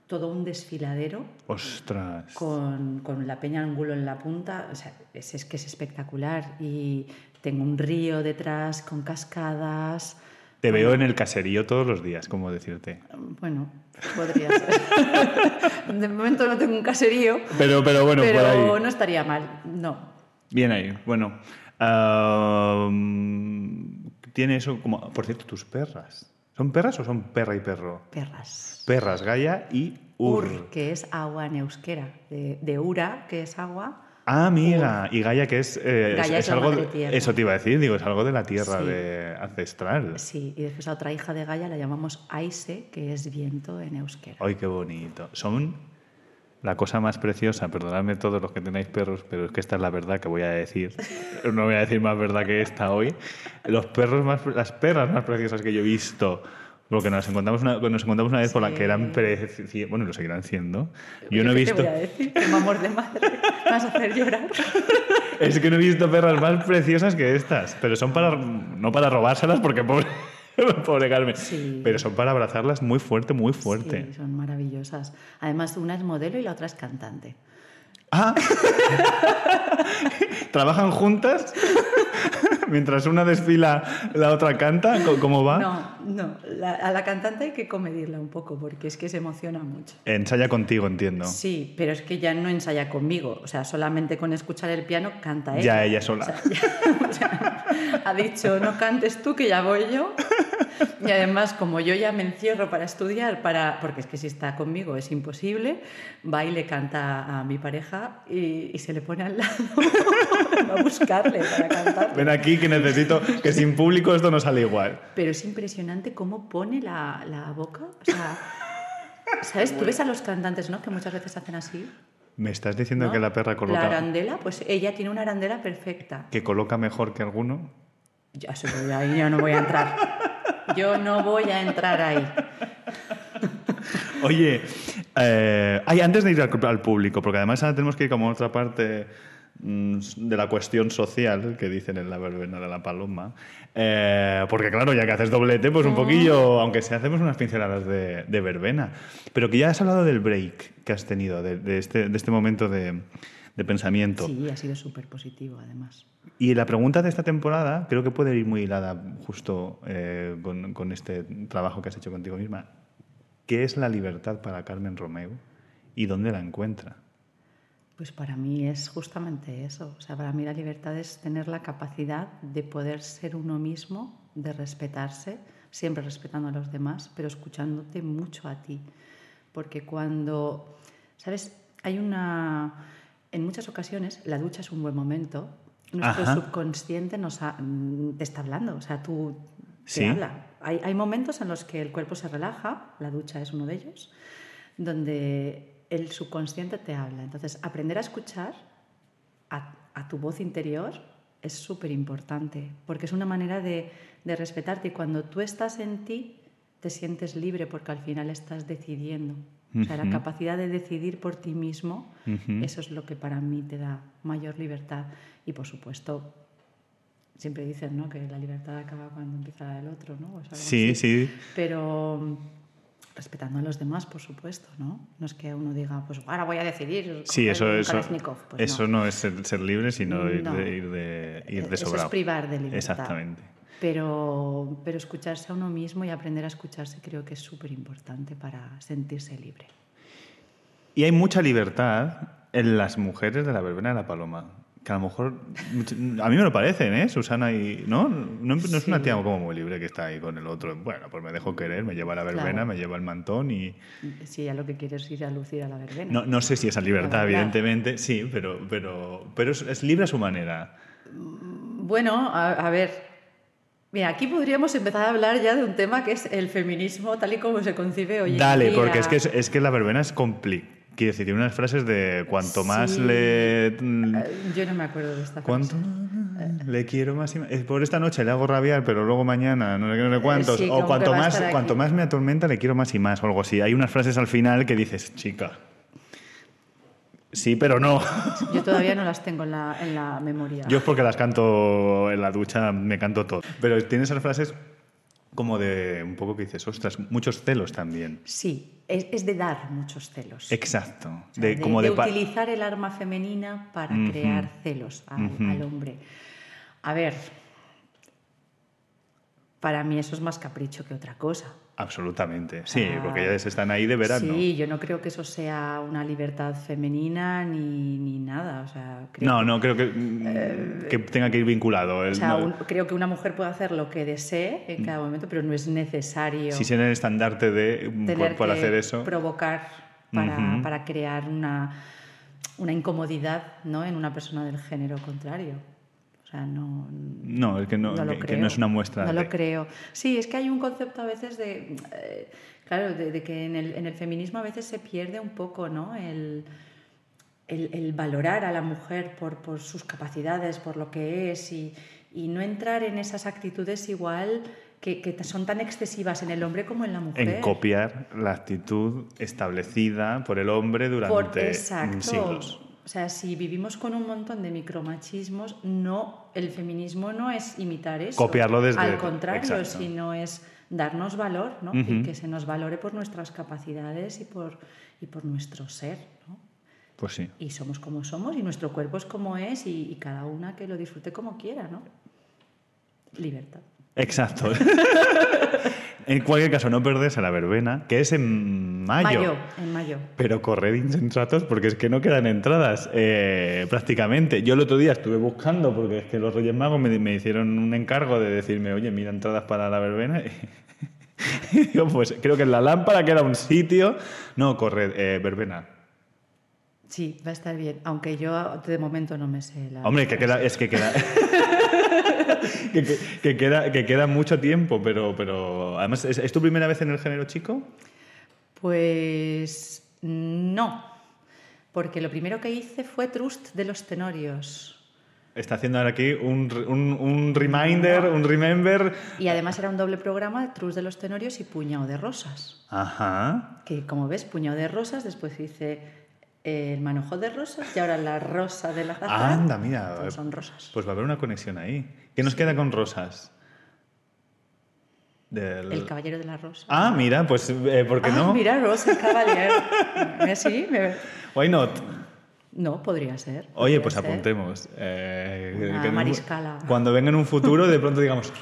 todo un desfiladero Ostras. con, con la Peña Angulo en la punta. O sea, es, es que es espectacular. Y tengo un río detrás con cascadas. Te veo en el caserío todos los días, como decirte. Bueno, podría ser. *laughs* de momento no tengo un caserío. Pero, pero bueno, pero por ahí. no estaría mal, no. Bien ahí. Bueno. Tiene eso como. Por cierto, tus perras. ¿Son perras o son perra y perro? Perras. Perras, Gaia y Ur. Ur, que es agua en euskera. De, de Ura, que es agua. Ah, amiga. Y Gaia, que es. eh, Gaia es algo. Eso te iba a decir, digo, es algo de la tierra Sí. de ancestral. Sí, y después a otra hija de Gaia la llamamos Aise, que es viento en euskera. Ay, qué bonito. Son la cosa más preciosa. Perdonadme todos los que tenéis perros, pero es que esta es la verdad que voy a decir. *laughs* No voy a decir más verdad que esta hoy. Los perros más, las perras más preciosas que yo he visto. Porque nos encontramos una, nos encontramos una vez con la que eran Sí. preci- bueno, lo seguirán siendo. Yo no he ¿Qué visto, te voy a decir? Qué amor de madre. Me vas a hacer llorar. *laughs* es que no he visto perras más preciosas que estas, pero son para no para robárselas porque pobre, *laughs* pobre Carmen, Sí. pero son para abrazarlas muy fuerte, muy fuerte. Sí, son maravillosas. Además, una es modelo y la otra es cantante. Ah. *laughs* ¿Trabajan juntas? *laughs* Mientras una desfila, la otra canta. ¿Cómo- ¿Cómo va? No, no. la- a la cantante hay que comedirla un poco porque es que se emociona mucho. Ensaya contigo, entiendo. Sí, pero es que ya no ensaya conmigo. O sea, solamente con escuchar el piano canta ella. Ya ella sola. O sea, ya- *laughs* o sea, ha dicho, no cantes tú, que ya voy yo. Y además, como yo ya me encierro para estudiar, para, porque es que si está conmigo es imposible, va y le canta a mi pareja y, y se le pone al lado va *laughs* a buscarle para cantar. Ven aquí que necesito que sin público esto no sale igual. Pero es impresionante cómo pone la, la boca. O sea, ¿sabes? Tú ves a los cantantes, ¿no? Que muchas veces hacen así. ¿Me estás diciendo ¿no? que la perra La coloca, arandela, pues ella tiene una arandela perfecta. que coloca mejor que alguno? Ya sé, yo ahí ya no voy a entrar. Yo no voy a entrar ahí. Oye, eh, ay, antes de ir al, al público, porque además ahora tenemos que ir como a otra parte de la cuestión social que dicen en la verbena de la paloma. Eh, porque claro, ya que haces doblete, pues un poquillo, aunque sea, hacemos unas pinceladas de, de verbena. Pero que ya has hablado del break que has tenido, de, de este, de este momento de, de pensamiento. Sí, ha sido súper positivo, además. Y la pregunta de esta temporada creo que puede ir muy hilada justo eh, con, con este trabajo que has hecho contigo misma. ¿Qué es la libertad para Carmen Romeo y dónde la encuentra? Pues para mí es justamente eso. O sea, para mí la libertad es tener la capacidad de poder ser uno mismo, de respetarse, siempre respetando a los demás, pero escuchándote mucho a ti. Porque cuando, ¿sabes? Hay una... En muchas ocasiones la ducha es un buen momento. Nuestro Ajá. subconsciente nos ha- mm, te está hablando, o sea, tú te Sí. habla. Hay, hay momentos en los que el cuerpo se relaja, la ducha es uno de ellos, donde el subconsciente te habla. Entonces, aprender a escuchar a, a tu voz interior es súper importante, porque es una manera de, de respetarte y cuando tú estás en ti, te sientes libre porque al final estás decidiendo. O sea, la capacidad de decidir por ti mismo, eso es lo que para mí te da mayor libertad. Y por supuesto, siempre dicen ¿no? que la libertad acaba cuando empieza del otro, ¿no? O sea, Sí, así. sí. Pero respetando a los demás, por supuesto, ¿no? No es que uno diga, pues ahora voy a decidir. Sí, eso, eso. Pues eso no. es ser, ser libre, sino ir de, ir de, ir de Eso es privar de libertad. Exactamente. Pero, pero escucharse a uno mismo y aprender a escucharse creo que es súper importante para sentirse libre. Y hay mucha libertad en las mujeres de la verbena de la paloma, que a lo mejor a mí me lo parecen, ¿eh? Susana y no no, no es una tía como muy libre que está ahí con el otro. Bueno, pues me dejo querer, me lleva a la verbena, Claro. me lleva el mantón y Si ya lo que quieres es ir a lucir a la verbena. no, no sé si esa libertad, evidentemente, sí, pero pero pero es, es libre a su manera. Bueno, a, a ver. Mira, aquí podríamos empezar a hablar ya de un tema que es el feminismo tal y como se concibe hoy en Dale, día. porque es que es, es que la verbena es complicada. Quiere decir, tiene unas frases de cuanto más Sí. le Eh, Yo no me acuerdo de esta ¿Cuánto? frase. Le quiero más y más. Eh, Por esta noche le hago rabiar, pero luego mañana no sé no sé cuántos. sí, o cuanto más, cuanto más me atormenta, le quiero más y más, o algo así. Hay unas frases al final que dices, chica. Sí, pero no. *laughs* Yo todavía no las tengo en la, en la memoria. Yo es porque las canto en la ducha, me canto todo. Pero tiene esas frases como de un poco que dices, ostras, muchos celos también. Sí, es, es de dar muchos celos. Exacto. O sea, de, de, como de utilizar el arma femenina para crear celos al hombre. A ver, para mí eso es más capricho que otra cosa. Absolutamente. Sí, Ah, porque ellas están ahí de verano. Sí, yo no creo que eso sea una libertad femenina ni, ni nada. O sea, creo No, no creo que, mm, que tenga que ir vinculado. O El- sea, no- un- creo que una mujer puede hacer lo que desee en cada momento, pero no es necesario si ser el estandarte de mm, por que hacer eso. provocar para, Ujú. para crear una, una incomodidad ¿no? en una persona del género contrario. O sea, no, No, es que no, no lo que, que creo. no es una muestra. No de- lo creo. Sí, es que hay un concepto a veces de. eh, claro, de, de que en el, en el feminismo a veces se pierde un poco, ¿no? El, el- el valorar a la mujer por, por sus capacidades, por lo que es, y, y no entrar en esas actitudes igual que, que son tan excesivas en el hombre como en la mujer. en copiar la actitud establecida por el hombre durante Por, exacto. siglos. O sea, si vivimos con un montón de micromachismos, no, el feminismo no es imitar eso. Copiarlo desde- Al contrario, exacto. sino es darnos valor, ¿no? Y que se nos valore por nuestras capacidades y por, y por nuestro ser, ¿no? Pues sí. Y somos como somos y nuestro cuerpo es como es y, y cada una que lo disfrute como quiera, ¿no? Libertad. Exacto. *laughs* en cualquier caso, no perderse la verbena, que es en mayo. en mayo. Pero corred insensatos porque es que no quedan entradas eh, prácticamente. Yo el otro día estuve buscando porque es que los Reyes Magos me, me hicieron un encargo de decirme, oye, mira entradas para la verbena. *laughs* Y digo, pues creo que en la lámpara que era un sitio. No, corred, eh, verbena. Sí, va a estar bien. Aunque yo de momento no me sé la. Hombre, que queda, es que queda. *laughs* *laughs* que, que- que queda, que queda mucho tiempo, pero, pero además, ¿es, es tu primera vez en el género chico? Pues no, porque lo primero que hice fue Trust de los Tenorios. Está haciendo ahora aquí un, un, un reminder, un remember. Y además era un doble programa Trust de los Tenorios y Puñado de Rosas. Ajá. Que como ves, Puñado de Rosas, después hice el manojo de rosas y ahora la rosa del azafrán. Anda, mira. Todos son rosas. Pues va a haber una conexión ahí. ¿Qué nos queda con rosas? Del- El caballero de la rosa. Ah, mira, pues eh, ¿por qué Ah, no? mira, Rosa, el *laughs* caballero. Eh, sí, me- Why not? No, podría ser. Oye, pues ser. apuntemos. eh, Una que mariscala. Cuando venga en un futuro, de pronto digamos,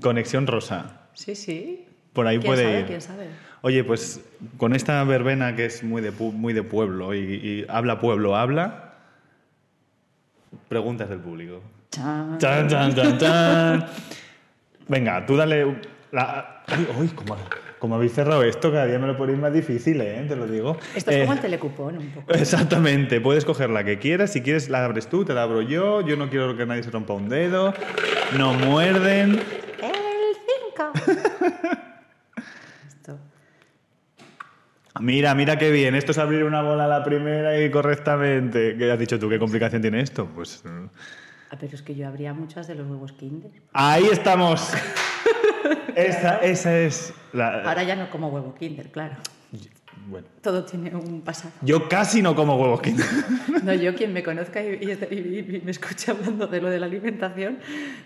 conexión rosa. Sí, sí. Por ahí ¿Quién puede sabe? ir. ¿Quién sabe? Oye, pues con esta verbena que es muy de, pu- muy de pueblo y, y habla pueblo, habla, preguntas del público. Chan. Chan, chan, chan, chan. Venga, tú dale. La... Ay, uy, ¿cómo, cómo habéis cerrado esto? Cada día me lo ponéis más difícil, ¿eh? Te lo digo. Esto es Eh, como el telecupón, un poco. Exactamente, puedes coger la que quieras. Si quieres, la abres tú, te la abro yo. Yo no quiero que nadie se rompa un dedo. No muerden. El 5. *laughs* Esto. Mira, mira qué bien. Esto es abrir una bola a la primera y correctamente. ¿Qué has dicho tú? ¿Qué complicación tiene esto? Pues. Ah, pero es que yo habría muchas de los huevos Kinder. Ahí estamos. *laughs* esa, esa es la. Ahora ya no como huevo Kinder, claro. Bueno. Todo tiene un pasado. Yo casi no como huevos Kinder. *laughs* No, yo quien me conozca y, y- y- y me escuche hablando de lo de la alimentación,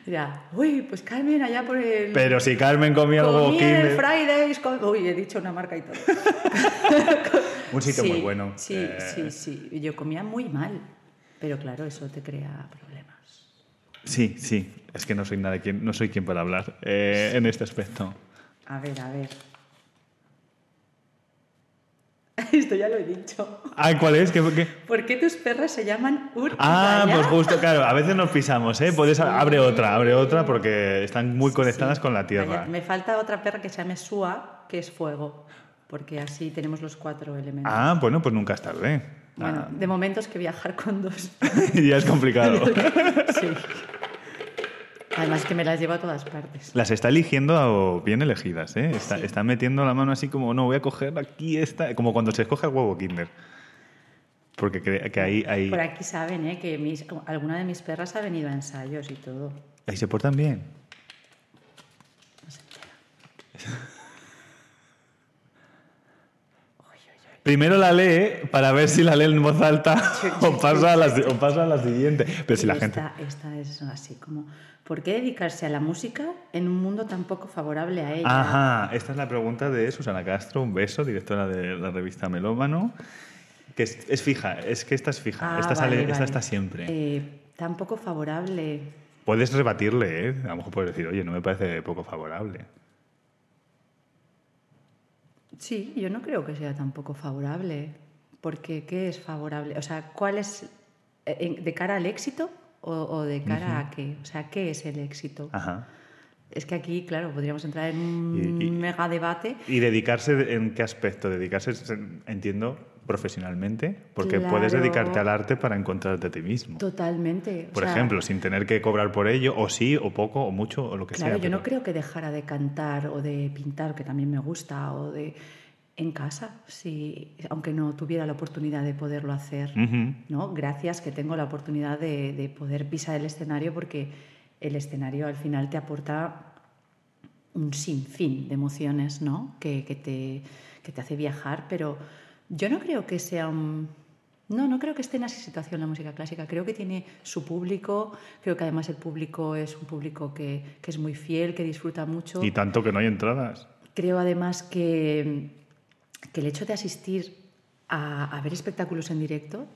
dirá, uy, pues Carmen, allá por el... Pero si Carmen comía huevos comí en el Kinder. Fridays con... Uy, he dicho una marca y todo. *laughs* Un sitio Sí, muy bueno. Sí, Eh, sí, sí. Yo comía muy mal, pero claro, eso te crea problemas. Sí, sí. Es que no soy nada quien, no soy quien para hablar eh, en este aspecto. A ver, a ver. *laughs* Esto ya lo he dicho. Ah, ¿cuál es? ¿Qué, qué? ¿Por qué tus perras se llaman Ur y Ah, pues justo, claro, a veces nos pisamos, ¿eh? Puedes, abre otra, abre otra porque están muy conectadas con la tierra. Vaya, me falta otra perra que se llame Sua, que es fuego, porque así tenemos los cuatro elementos. Ah, bueno, pues nunca es tarde. Bueno, de momento es que viajar con dos. *laughs* ya es complicado. *laughs* sí. Además que me las llevo a todas partes. Las está eligiendo bien elegidas, ¿eh? Está, Sí. está metiendo la mano así como, no, voy a coger aquí esta, como cuando se escoge el huevo Kinder. Porque cre- que ahí, ahí, Por aquí saben ¿eh? que mis- alguna de mis perras ha venido a ensayos y todo. ahí se portan bien. *laughs* Primero la lee para ver si la lee en voz alta *laughs* o pasa a la, o pasa a la siguiente. Pero si la gente... esta, esta es así como, ¿por qué dedicarse a la música en un mundo tan poco favorable a ella? Ajá, esta es la pregunta de Susana Castro, un beso, directora de la revista Melómano. Que es, es fija, es que esta es fija, Ah, esta, sale- vale, esta vale. está siempre. Eh, tan poco favorable. Puedes rebatirle, ¿eh? A lo mejor puedes decir, oye, no me parece poco favorable. Sí, yo no creo que sea tan poco favorable. Porque, ¿qué es favorable? O sea, ¿cuál es eh, de cara al éxito o, o de cara a qué? O sea, ¿qué es el éxito? Ajá. Es que aquí, claro, podríamos entrar en un Y- y- mega debate. ¿Y dedicarse en qué aspecto? Dedicarse, entiendo, profesionalmente, porque puedes Claro. dedicarte al arte para encontrarte a ti mismo. Totalmente. o Por sea, ejemplo, sin tener que cobrar por ello, o sí, o poco, o mucho, o lo que Claro, sea. yo no pero- creo que dejara de cantar o de pintar, que también me gusta, o de en casa, si, aunque no tuviera la oportunidad de poderlo hacer. Ujú. ¿no? Gracias que tengo la oportunidad de, de poder pisar el escenario porque el escenario al final te aporta un sinfín de emociones ¿no? que, que te, que te hace viajar, pero yo no creo que sea un... No, no creo que esté en esa situación la música clásica. Creo que tiene su público, creo que además el público es un público que, que es muy fiel, que disfruta mucho. Y tanto que no hay entradas. Creo además que, que el hecho de asistir a, a ver espectáculos en directo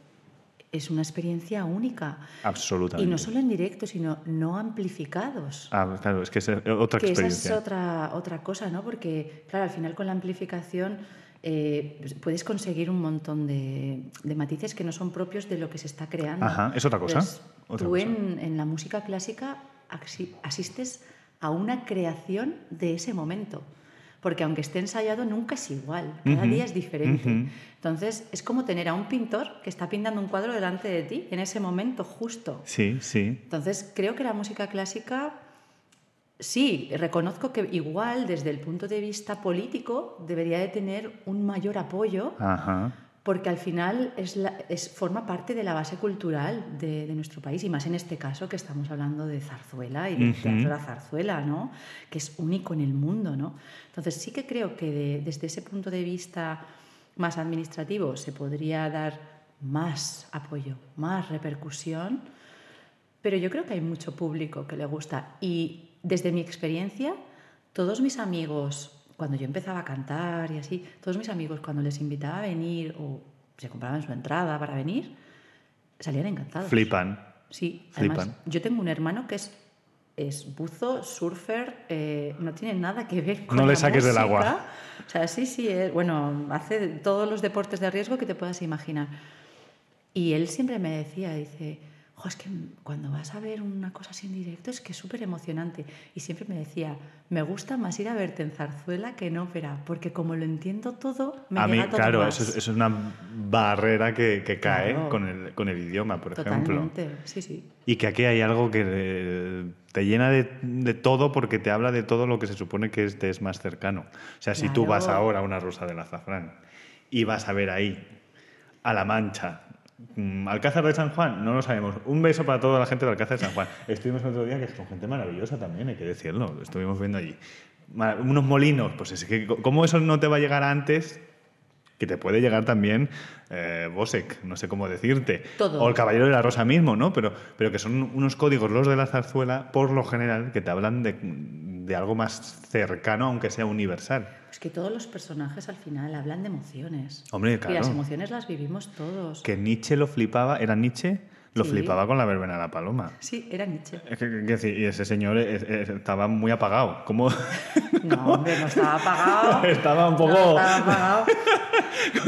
es una experiencia única. Absolutamente. Y no solo en directo, sino no amplificados. Ah, claro, es que es otra que esa experiencia. es otra, otra cosa, ¿no? Porque, claro, al final con la amplificación eh, pues puedes conseguir un montón de, de matices que no son propios de lo que se está creando. Ajá, ¿es otra cosa? Otra tú cosa. En, en la música clásica asi- asistes a una creación de ese momento. Porque aunque esté ensayado, nunca es igual. Cada día es diferente. Entonces, es como tener a un pintor que está pintando un cuadro delante de ti en ese momento justo. Sí, sí. Entonces, creo que la música clásica, sí, reconozco que igual desde el punto de vista político debería de tener un mayor apoyo, Ajá. porque al final es la- es, forma parte de la base cultural de, de nuestro país, y más en este caso que estamos hablando de zarzuela y teatro de la zarzuela, ¿no? que es único en el mundo. ¿no? Entonces, sí que creo que de- desde ese punto de vista más administrativo se podría dar más apoyo, más repercusión, pero yo creo que hay mucho público que le gusta. Y desde mi experiencia, todos mis amigos, cuando yo empezaba a cantar y así, todos mis amigos cuando les invitaba a venir o se compraban su entrada para venir, salían encantados. Flipan. Sí, además, Flipan. yo tengo un hermano que es, es buzo, surfer, eh, no tiene nada que ver con No le la saques del agua. O sea, sí, sí, eh, bueno, hace todos los deportes de riesgo que te puedas imaginar. Y él siempre me decía, dice, "Jo, es que cuando vas a ver una cosa así en directo es que es súper emocionante. Y siempre me decía, me gusta más ir a verte en zarzuela que en ópera, porque como lo entiendo todo, me a mí, llega todo claro, más". eso es, eso es una barrera que, que cae Claro. con, el, con el idioma, por ejemplo. Totalmente, sí, sí. Y que aquí hay algo que eh, te llena de, de todo porque te habla de todo lo que se supone que es, te es más cercano. O sea, si tú vas ahora a una Rosa del Azafrán y vas a ver ahí a La Mancha, Alcázar de San Juan, no lo sabemos. Un beso para toda la gente de Alcázar de San Juan. Estuvimos el otro día que es con gente maravillosa también, hay que decirlo. Lo estuvimos viendo allí. Unos molinos, pues es que cómo eso no te va a llegar antes que te puede llegar también eh, Bosek, no sé cómo decirte. Todo. O el Caballero de la Rosa mismo, ¿no? Pero, pero que son unos códigos, los de la zarzuela, por lo general, que te hablan de, de algo más cercano, aunque sea universal. Es que todos los personajes al final hablan de emociones. Hombre, Y las claro. emociones las vivimos todos. Que Nietzsche lo flipaba, ¿era Nietzsche? Lo Sí. flipaba con la verbena de la paloma. Sí, era Nietzsche. Es que, que- que decir, y ese señor es- es- estaba muy apagado. ¿Cómo? No, hombre, no estaba apagado. *laughs* estaba un poco... No estaba apagado.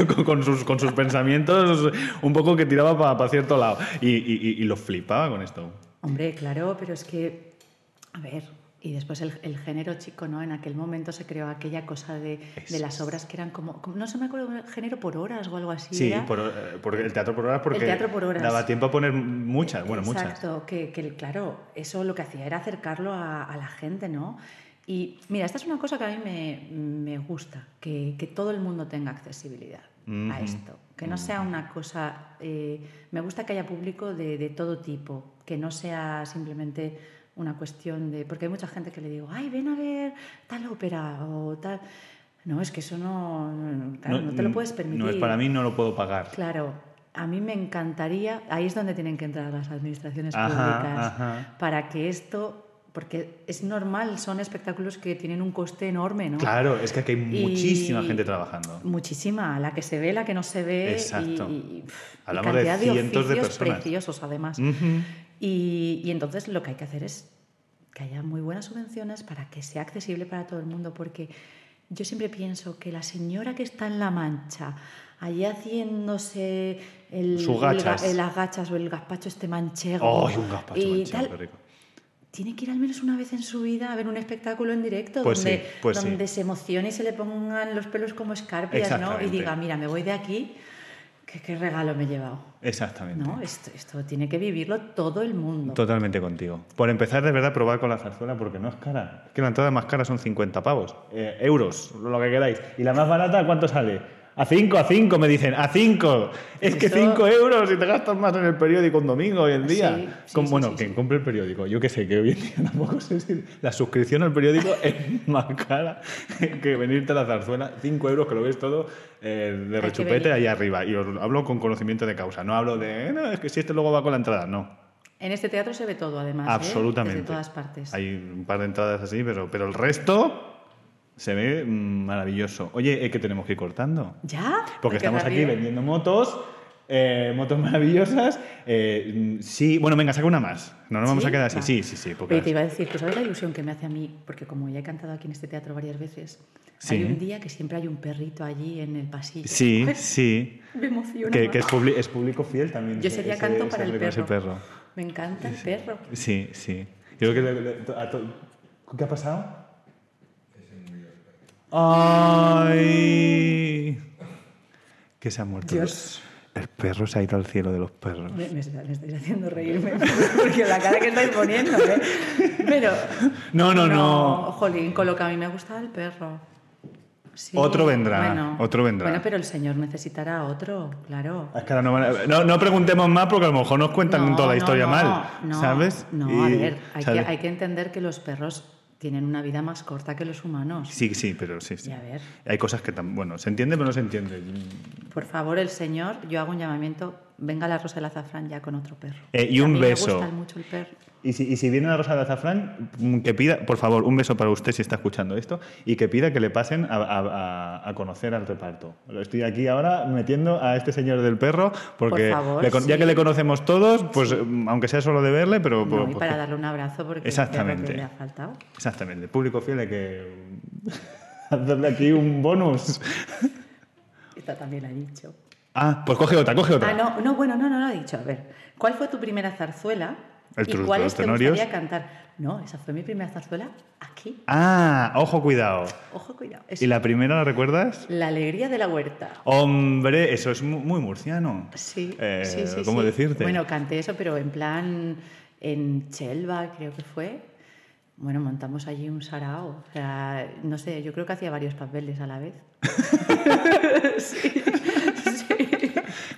*laughs* con, con sus, con sus pensamientos un poco que tiraba para cierto lado. Y, y, y lo flipaba con esto. Hombre, claro, pero es que, a ver, y después el, el, género chico, ¿no? En aquel momento se creó aquella cosa de, de las obras que eran como, como, no se me acuerdo, género por horas o algo así. Sí, eh, por el teatro por horas porque El teatro por horas. daba tiempo a poner muchas, bueno, muchas. Exacto, que, que claro, eso lo que hacía era acercarlo a, a la gente, ¿no? Y mira, esta es una cosa que a mí me, me gusta, que, que, todo el mundo tenga accesibilidad uh -huh. a esto, que no sea una cosa, eh, me gusta que haya público de, de, todo tipo, que no sea simplemente una cuestión de, porque hay mucha gente que le digo, ay, ven a ver tal ópera o tal, no, es que eso no, claro, no, no te lo puedes permitir. No es para mí, no lo puedo pagar. Claro, a mí me encantaría, ahí es donde tienen que entrar las administraciones ajá, públicas, ajá. para que esto porque es normal, son espectáculos que tienen un coste enorme, ¿no? Claro, es que aquí hay muchísima y gente trabajando. Muchísima, la que se ve, la que no se ve. Exacto. Y, y, Hablamos y de cientos de, de personas. preciosos, además. Uh -huh. Y, y entonces lo que hay que hacer es que haya muy buenas subvenciones para que sea accesible para todo el mundo, porque yo siempre pienso que la señora que está en La Mancha, allí haciéndose el, el, el, las gachas o el gazpacho este manchego. ¡Oh, un gazpacho y manchego, tal, rico! tiene que ir al menos una vez en su vida a ver un espectáculo en directo pues donde, sí, pues donde sí. se emocione y se le pongan los pelos como escarpias ¿no? y diga, mira, me voy de aquí, ¿qué, qué regalo me he llevado? Exactamente. ¿No? Esto, esto, tiene que vivirlo todo el mundo. Totalmente contigo. Por empezar, de verdad, probar con la zarzuela porque no es cara. Es que la entrada más cara son 50 pavos. Eh, euros, lo que queráis. ¿Y la más barata cuánto sale? A 5, a 5, me dicen, a 5. Es que 5 euros y te gastas más en el periódico un domingo hoy en día. Sí, sí, Con, sí, bueno, quien compre el periódico. Yo qué sé, que hoy en día *laughs* tampoco sé si la suscripción al periódico *laughs* es más cara que venirte a la zarzuela. 5 euros que lo ves todo eh, de rechupete ahí arriba. Y os hablo con conocimiento de causa. No hablo de, eh, no, es que si este luego va con la entrada. No. En este teatro se ve todo, además. Absolutamente. ¿eh? Desde todas partes. Hay un par de entradas así, pero, pero el resto se ve maravilloso. Oye, ¿qué tenemos que ir cortando? ¿Ya? Porque estamos aquí vendiendo motos, eh, motos maravillosas. Eh, sí, bueno, venga, saca una más. No nos ¿Sí? vamos a quedar así. Vale. Sí, sí, sí. Porque... te iba a decir, ¿tú sabes la ilusión que me hace a mí? Porque como ya he cantado aquí en este teatro varias veces, sí. hay un día que siempre hay un perrito allí en el pasillo. Sí, *laughs* sí. me emociona. Que, que es, es, público fiel también. Yo sería canto ese, para ese, el perro. perro. Me encanta el perro. Sí, sí. Yo creo que... ¿Qué ha pasado? ¡Ay! *gasps* Que se ha muerto. Dios. El perro se ha ido al cielo de los perros. Me, me, me estáis haciendo reírme, *laughs* porque la cara que estáis poniendo, ¿eh? Pero... No, no, no. no. Jolín, con lo que a mí me gusta el perro. Sí, otro vendrá, bueno, otro vendrá. Bueno, pero el señor necesitará otro, claro. Es que no, no, no, preguntemos más porque a lo mejor nos cuentan no, toda la historia mal, no, ¿sabes? No, y, a ver, hay que, hay que entender que los perros tienen una vida más corta que los humanos. Sí, sí, pero sí. sí. Y a ver. Hay cosas que, tan, bueno, se entiende pero no se entiende. Por favor, el señor, yo hago un llamamiento, venga la Rosa del Azafrán ya con otro perro. Eh, y un mí beso. Me gusta mucho el perro. Y si, y si, viene la Rosa de Azafrán, que pida, por favor, un beso para usted si está escuchando esto, y que pida que le pasen a, a, a conocer al reparto. Lo estoy aquí ahora metiendo a este señor del perro, porque por favor, le, sí. ya que le conocemos todos, pues sí. aunque sea solo de verle, pero... No, pues, y para darle un abrazo, porque exactamente, que le ha faltado. Exactamente. Público fiel hay que *laughs* hacerle aquí un bonus. *laughs* Esta también la he dicho. Ah, pues coge otra, coge otra. Ah, no, no, bueno, no, no lo he dicho. A ver, ¿cuál fue tu primera zarzuela? El ¿Y cuáles te gustaría cantar? No, esa fue mi primera zarzuela aquí. Ah, ojo, cuidado. Ojo, cuidado. Eso. ¿Y la primera la recuerdas? La alegría de la huerta. Hombre, eso es muy murciano. Sí, eh, sí, sí. ¿Cómo sí. decirte? Bueno, canté eso, pero en plan en Chelva, creo que fue. Bueno, montamos allí un sarao. O sea, no sé, yo creo que hacía varios papeles a la vez. *laughs* sí, *laughs* sí.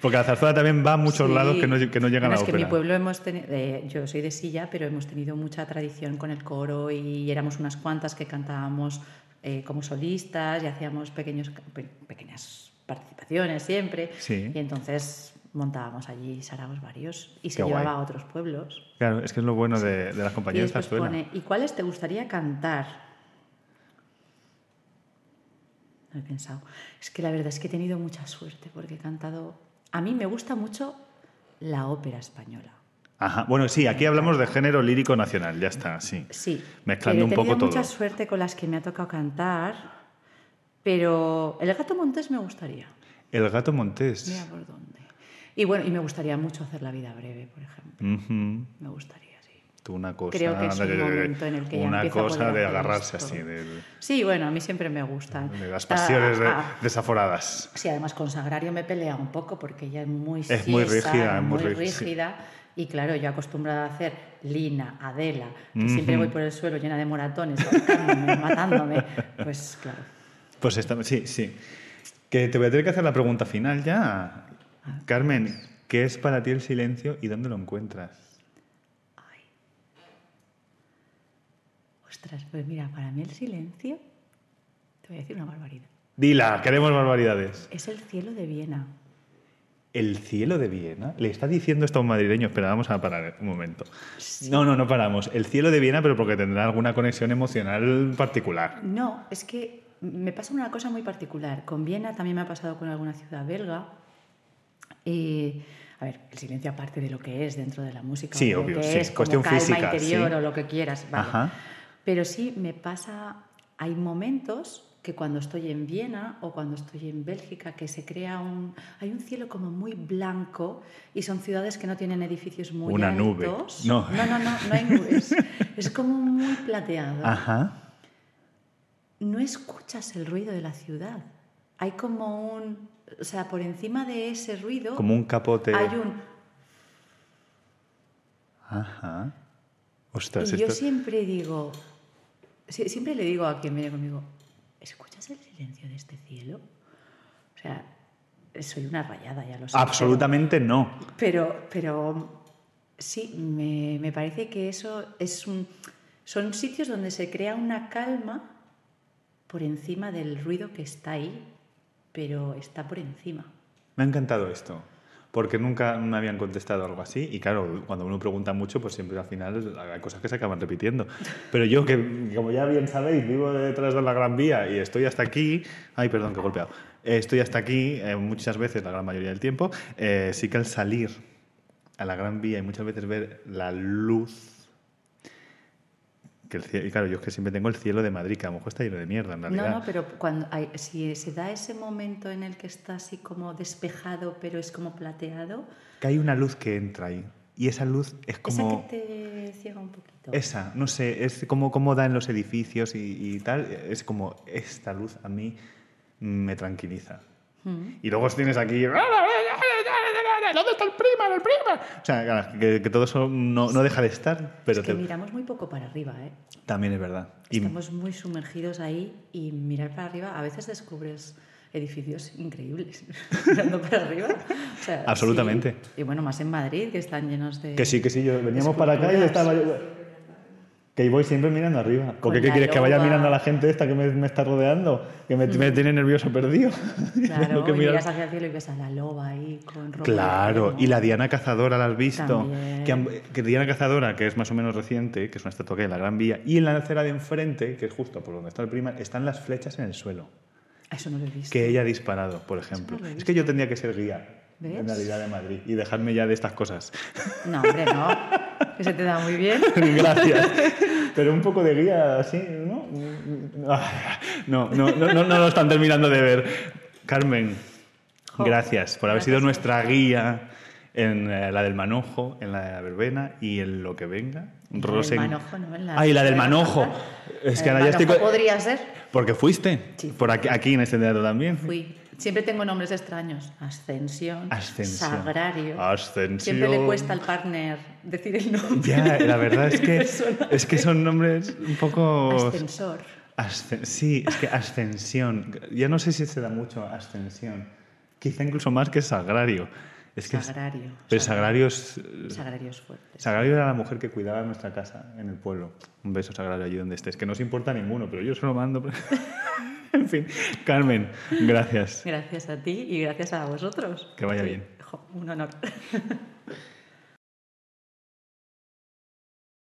Porque la zarzuela también va a muchos sí. lados que no, que no llegan a la es que en mi pueblo hemos tenido, eh, yo soy de Silla, pero hemos tenido mucha tradición con el coro y éramos unas cuantas que cantábamos eh, como solistas y hacíamos pequeños, pe pequeñas participaciones siempre. Sí. Y entonces montábamos allí saraos varios y se Qué llevaba guay. a otros pueblos. Claro, es que es lo bueno de, de las Y compañías de después zarzuela. pone, ¿y cuáles te gustaría cantar? No he pensado. Es que la verdad es que he tenido mucha suerte porque he cantado... A mí me gusta mucho la ópera española. Ajá. Bueno, sí, aquí hablamos de género lírico nacional, ya está, sí. Sí. Mezclando un he poco tenido todo. mucha suerte con las que me ha tocado cantar, pero El gato montés me gustaría. El gato montés. Mira por dónde. Y bueno, y me gustaría mucho hacer la vida breve, por ejemplo. Me gustaría, una cosa Creo que es un de, momento en el que una cosa de agarrarse esto. así, de, Sí, bueno, a mí siempre me gusta. de las Está- pasiones de- ah, desaforadas. Sí, además con Sagrario me pelea un poco porque ella es muy Es muy rígida, es muy muy rí- sí. rígida. Y claro, yo acostumbrada a hacer Lina, Adela, que siempre voy por el suelo llena de moratones, *laughs* matándome. Pues claro. Pues esta, sí, sí. Que te voy a tener que hacer la pregunta final ya. Carmen, ¿qué es para ti el silencio y dónde lo encuentras? Ostras, pues mira, para mí el silencio, te voy a decir una barbaridad, Dila, queremos barbaridades. es el cielo de Viena. ¿El cielo de Viena? Le está diciendo esto a un madrileño. Espera, vamos a parar un momento. Sí. No, no, no paramos. El cielo de Viena, pero porque tendrá alguna conexión emocional particular. No, es que me pasa una cosa muy particular. Con Viena también me ha pasado con alguna ciudad belga. Y, a ver, el silencio aparte de lo que es dentro de la música. Sí, obvio, que sí. es como Cuestión calma física, interior sí. o lo que quieras. vale. Ajá. Pero sí me pasa, hay momentos que cuando estoy en Viena o cuando estoy en Bélgica, que se crea un... Hay un cielo como muy blanco y son ciudades que no tienen edificios muy Una altos. nube. No. no, no, no, no hay nubes. *laughs* es como muy plateado Ajá. no escuchas el ruido de la ciudad. Hay como un, o sea, por encima de ese ruido Como un capote. hay un Ajá. Ostras, y yo esto- siempre digo, siempre le digo a quien viene conmigo, ¿escuchas el silencio de este cielo? O sea, soy una rayada, ya lo sé. Absolutamente no. Pero, pero sí, me, me parece que eso es un, son sitios donde se crea una calma por encima del ruido que está ahí, pero está por encima. Me ha encantado esto, porque nunca me habían contestado algo así. Y claro, cuando uno pregunta mucho, pues siempre al final hay cosas que se acaban repitiendo. Pero yo, que como ya bien sabéis, vivo detrás de la Gran Vía y estoy hasta aquí. Ay, perdón, que he golpeado. Estoy hasta aquí eh, muchas veces, la gran mayoría del tiempo. eh, sí que al salir a la Gran Vía y muchas veces ver la luz. Que el y claro, yo es que siempre tengo el cielo de Madrid, que a lo mejor está lleno de mierda en realidad. No, no, pero cuando hay- si se da ese momento en el que está así como despejado, pero es como plateado, Que hay una luz que entra ahí. Y esa luz es como... esa que te ciega un poquito. Esa, no sé, es como, como da en los edificios y, y tal. Es como esta luz a mí me tranquiliza. Mm. Y luego tienes aquí. ¿Dónde está el prima? El prima. O sea, claro, que, que todo eso no, no deja de estar, pero es que te- miramos muy poco para arriba, ¿eh? también es verdad. Y Estamos muy sumergidos ahí y mirar para arriba, a veces descubres edificios increíbles *laughs* mirando para arriba. O sea, Absolutamente. sí. Y bueno, más en Madrid, que están llenos de... que sí, que sí, yo veníamos para acá y estaba Que voy siempre mirando arriba. ¿Por Con qué, quieres? ¿Que vaya mirando a la gente esta que me, me está rodeando? Que me, me tiene nervioso perdido. *laughs* Claro, que y miras hacia el cielo y ves a la loba ahí con ropa. Claro, y la Diana Cazadora, ¿la has visto? Que, que Diana Cazadora, que es más o menos reciente, que es una estatua que hay en la Gran Vía, y en la acera de enfrente, que es justo por donde está el prima, están las flechas en el suelo, Eso no lo he visto. que ella ha disparado, por ejemplo. no Es que yo tendría que ser guía ¿Ves? en la Liga de Madrid y dejarme ya de estas cosas. No, hombre, no. Que se te da muy bien. *laughs* Gracias. Pero un poco de guía así, ¿no? Ah, No, no, no, no, no lo están terminando de ver. Carmen, Jo, gracias por haber sido nuestra guía en eh, la del manojo, en la de la verbena y en lo que venga. Rosen- manojo, ¿no? En la- Ay, la del manojo. Es que El ahora ya estoy... podría ser. Porque fuiste. Sí. Por aquí, aquí en este teatro también. Fui. Siempre tengo nombres extraños. Ascensión. Ascensión. Sagrario. Ascensión. Siempre le cuesta al partner decir el nombre. Ya, la verdad es que, *laughs* es que son nombres un poco... Ascensor. Ascen- sí, es que ascensión. Ya no sé si se da mucho ascensión. Quizá incluso más que sagrario. Es que Sagrario. pero sagrario es, Sagrario es fuerte. Sagrario era la mujer que cuidaba nuestra casa en el pueblo. Un beso sagrario allí donde estés. Que no os importa ninguno, pero yo se lo mando. *laughs* *laughs* en fin, Carmen, gracias. Gracias a ti y gracias a vosotros. Que vaya bien. Un honor. *laughs*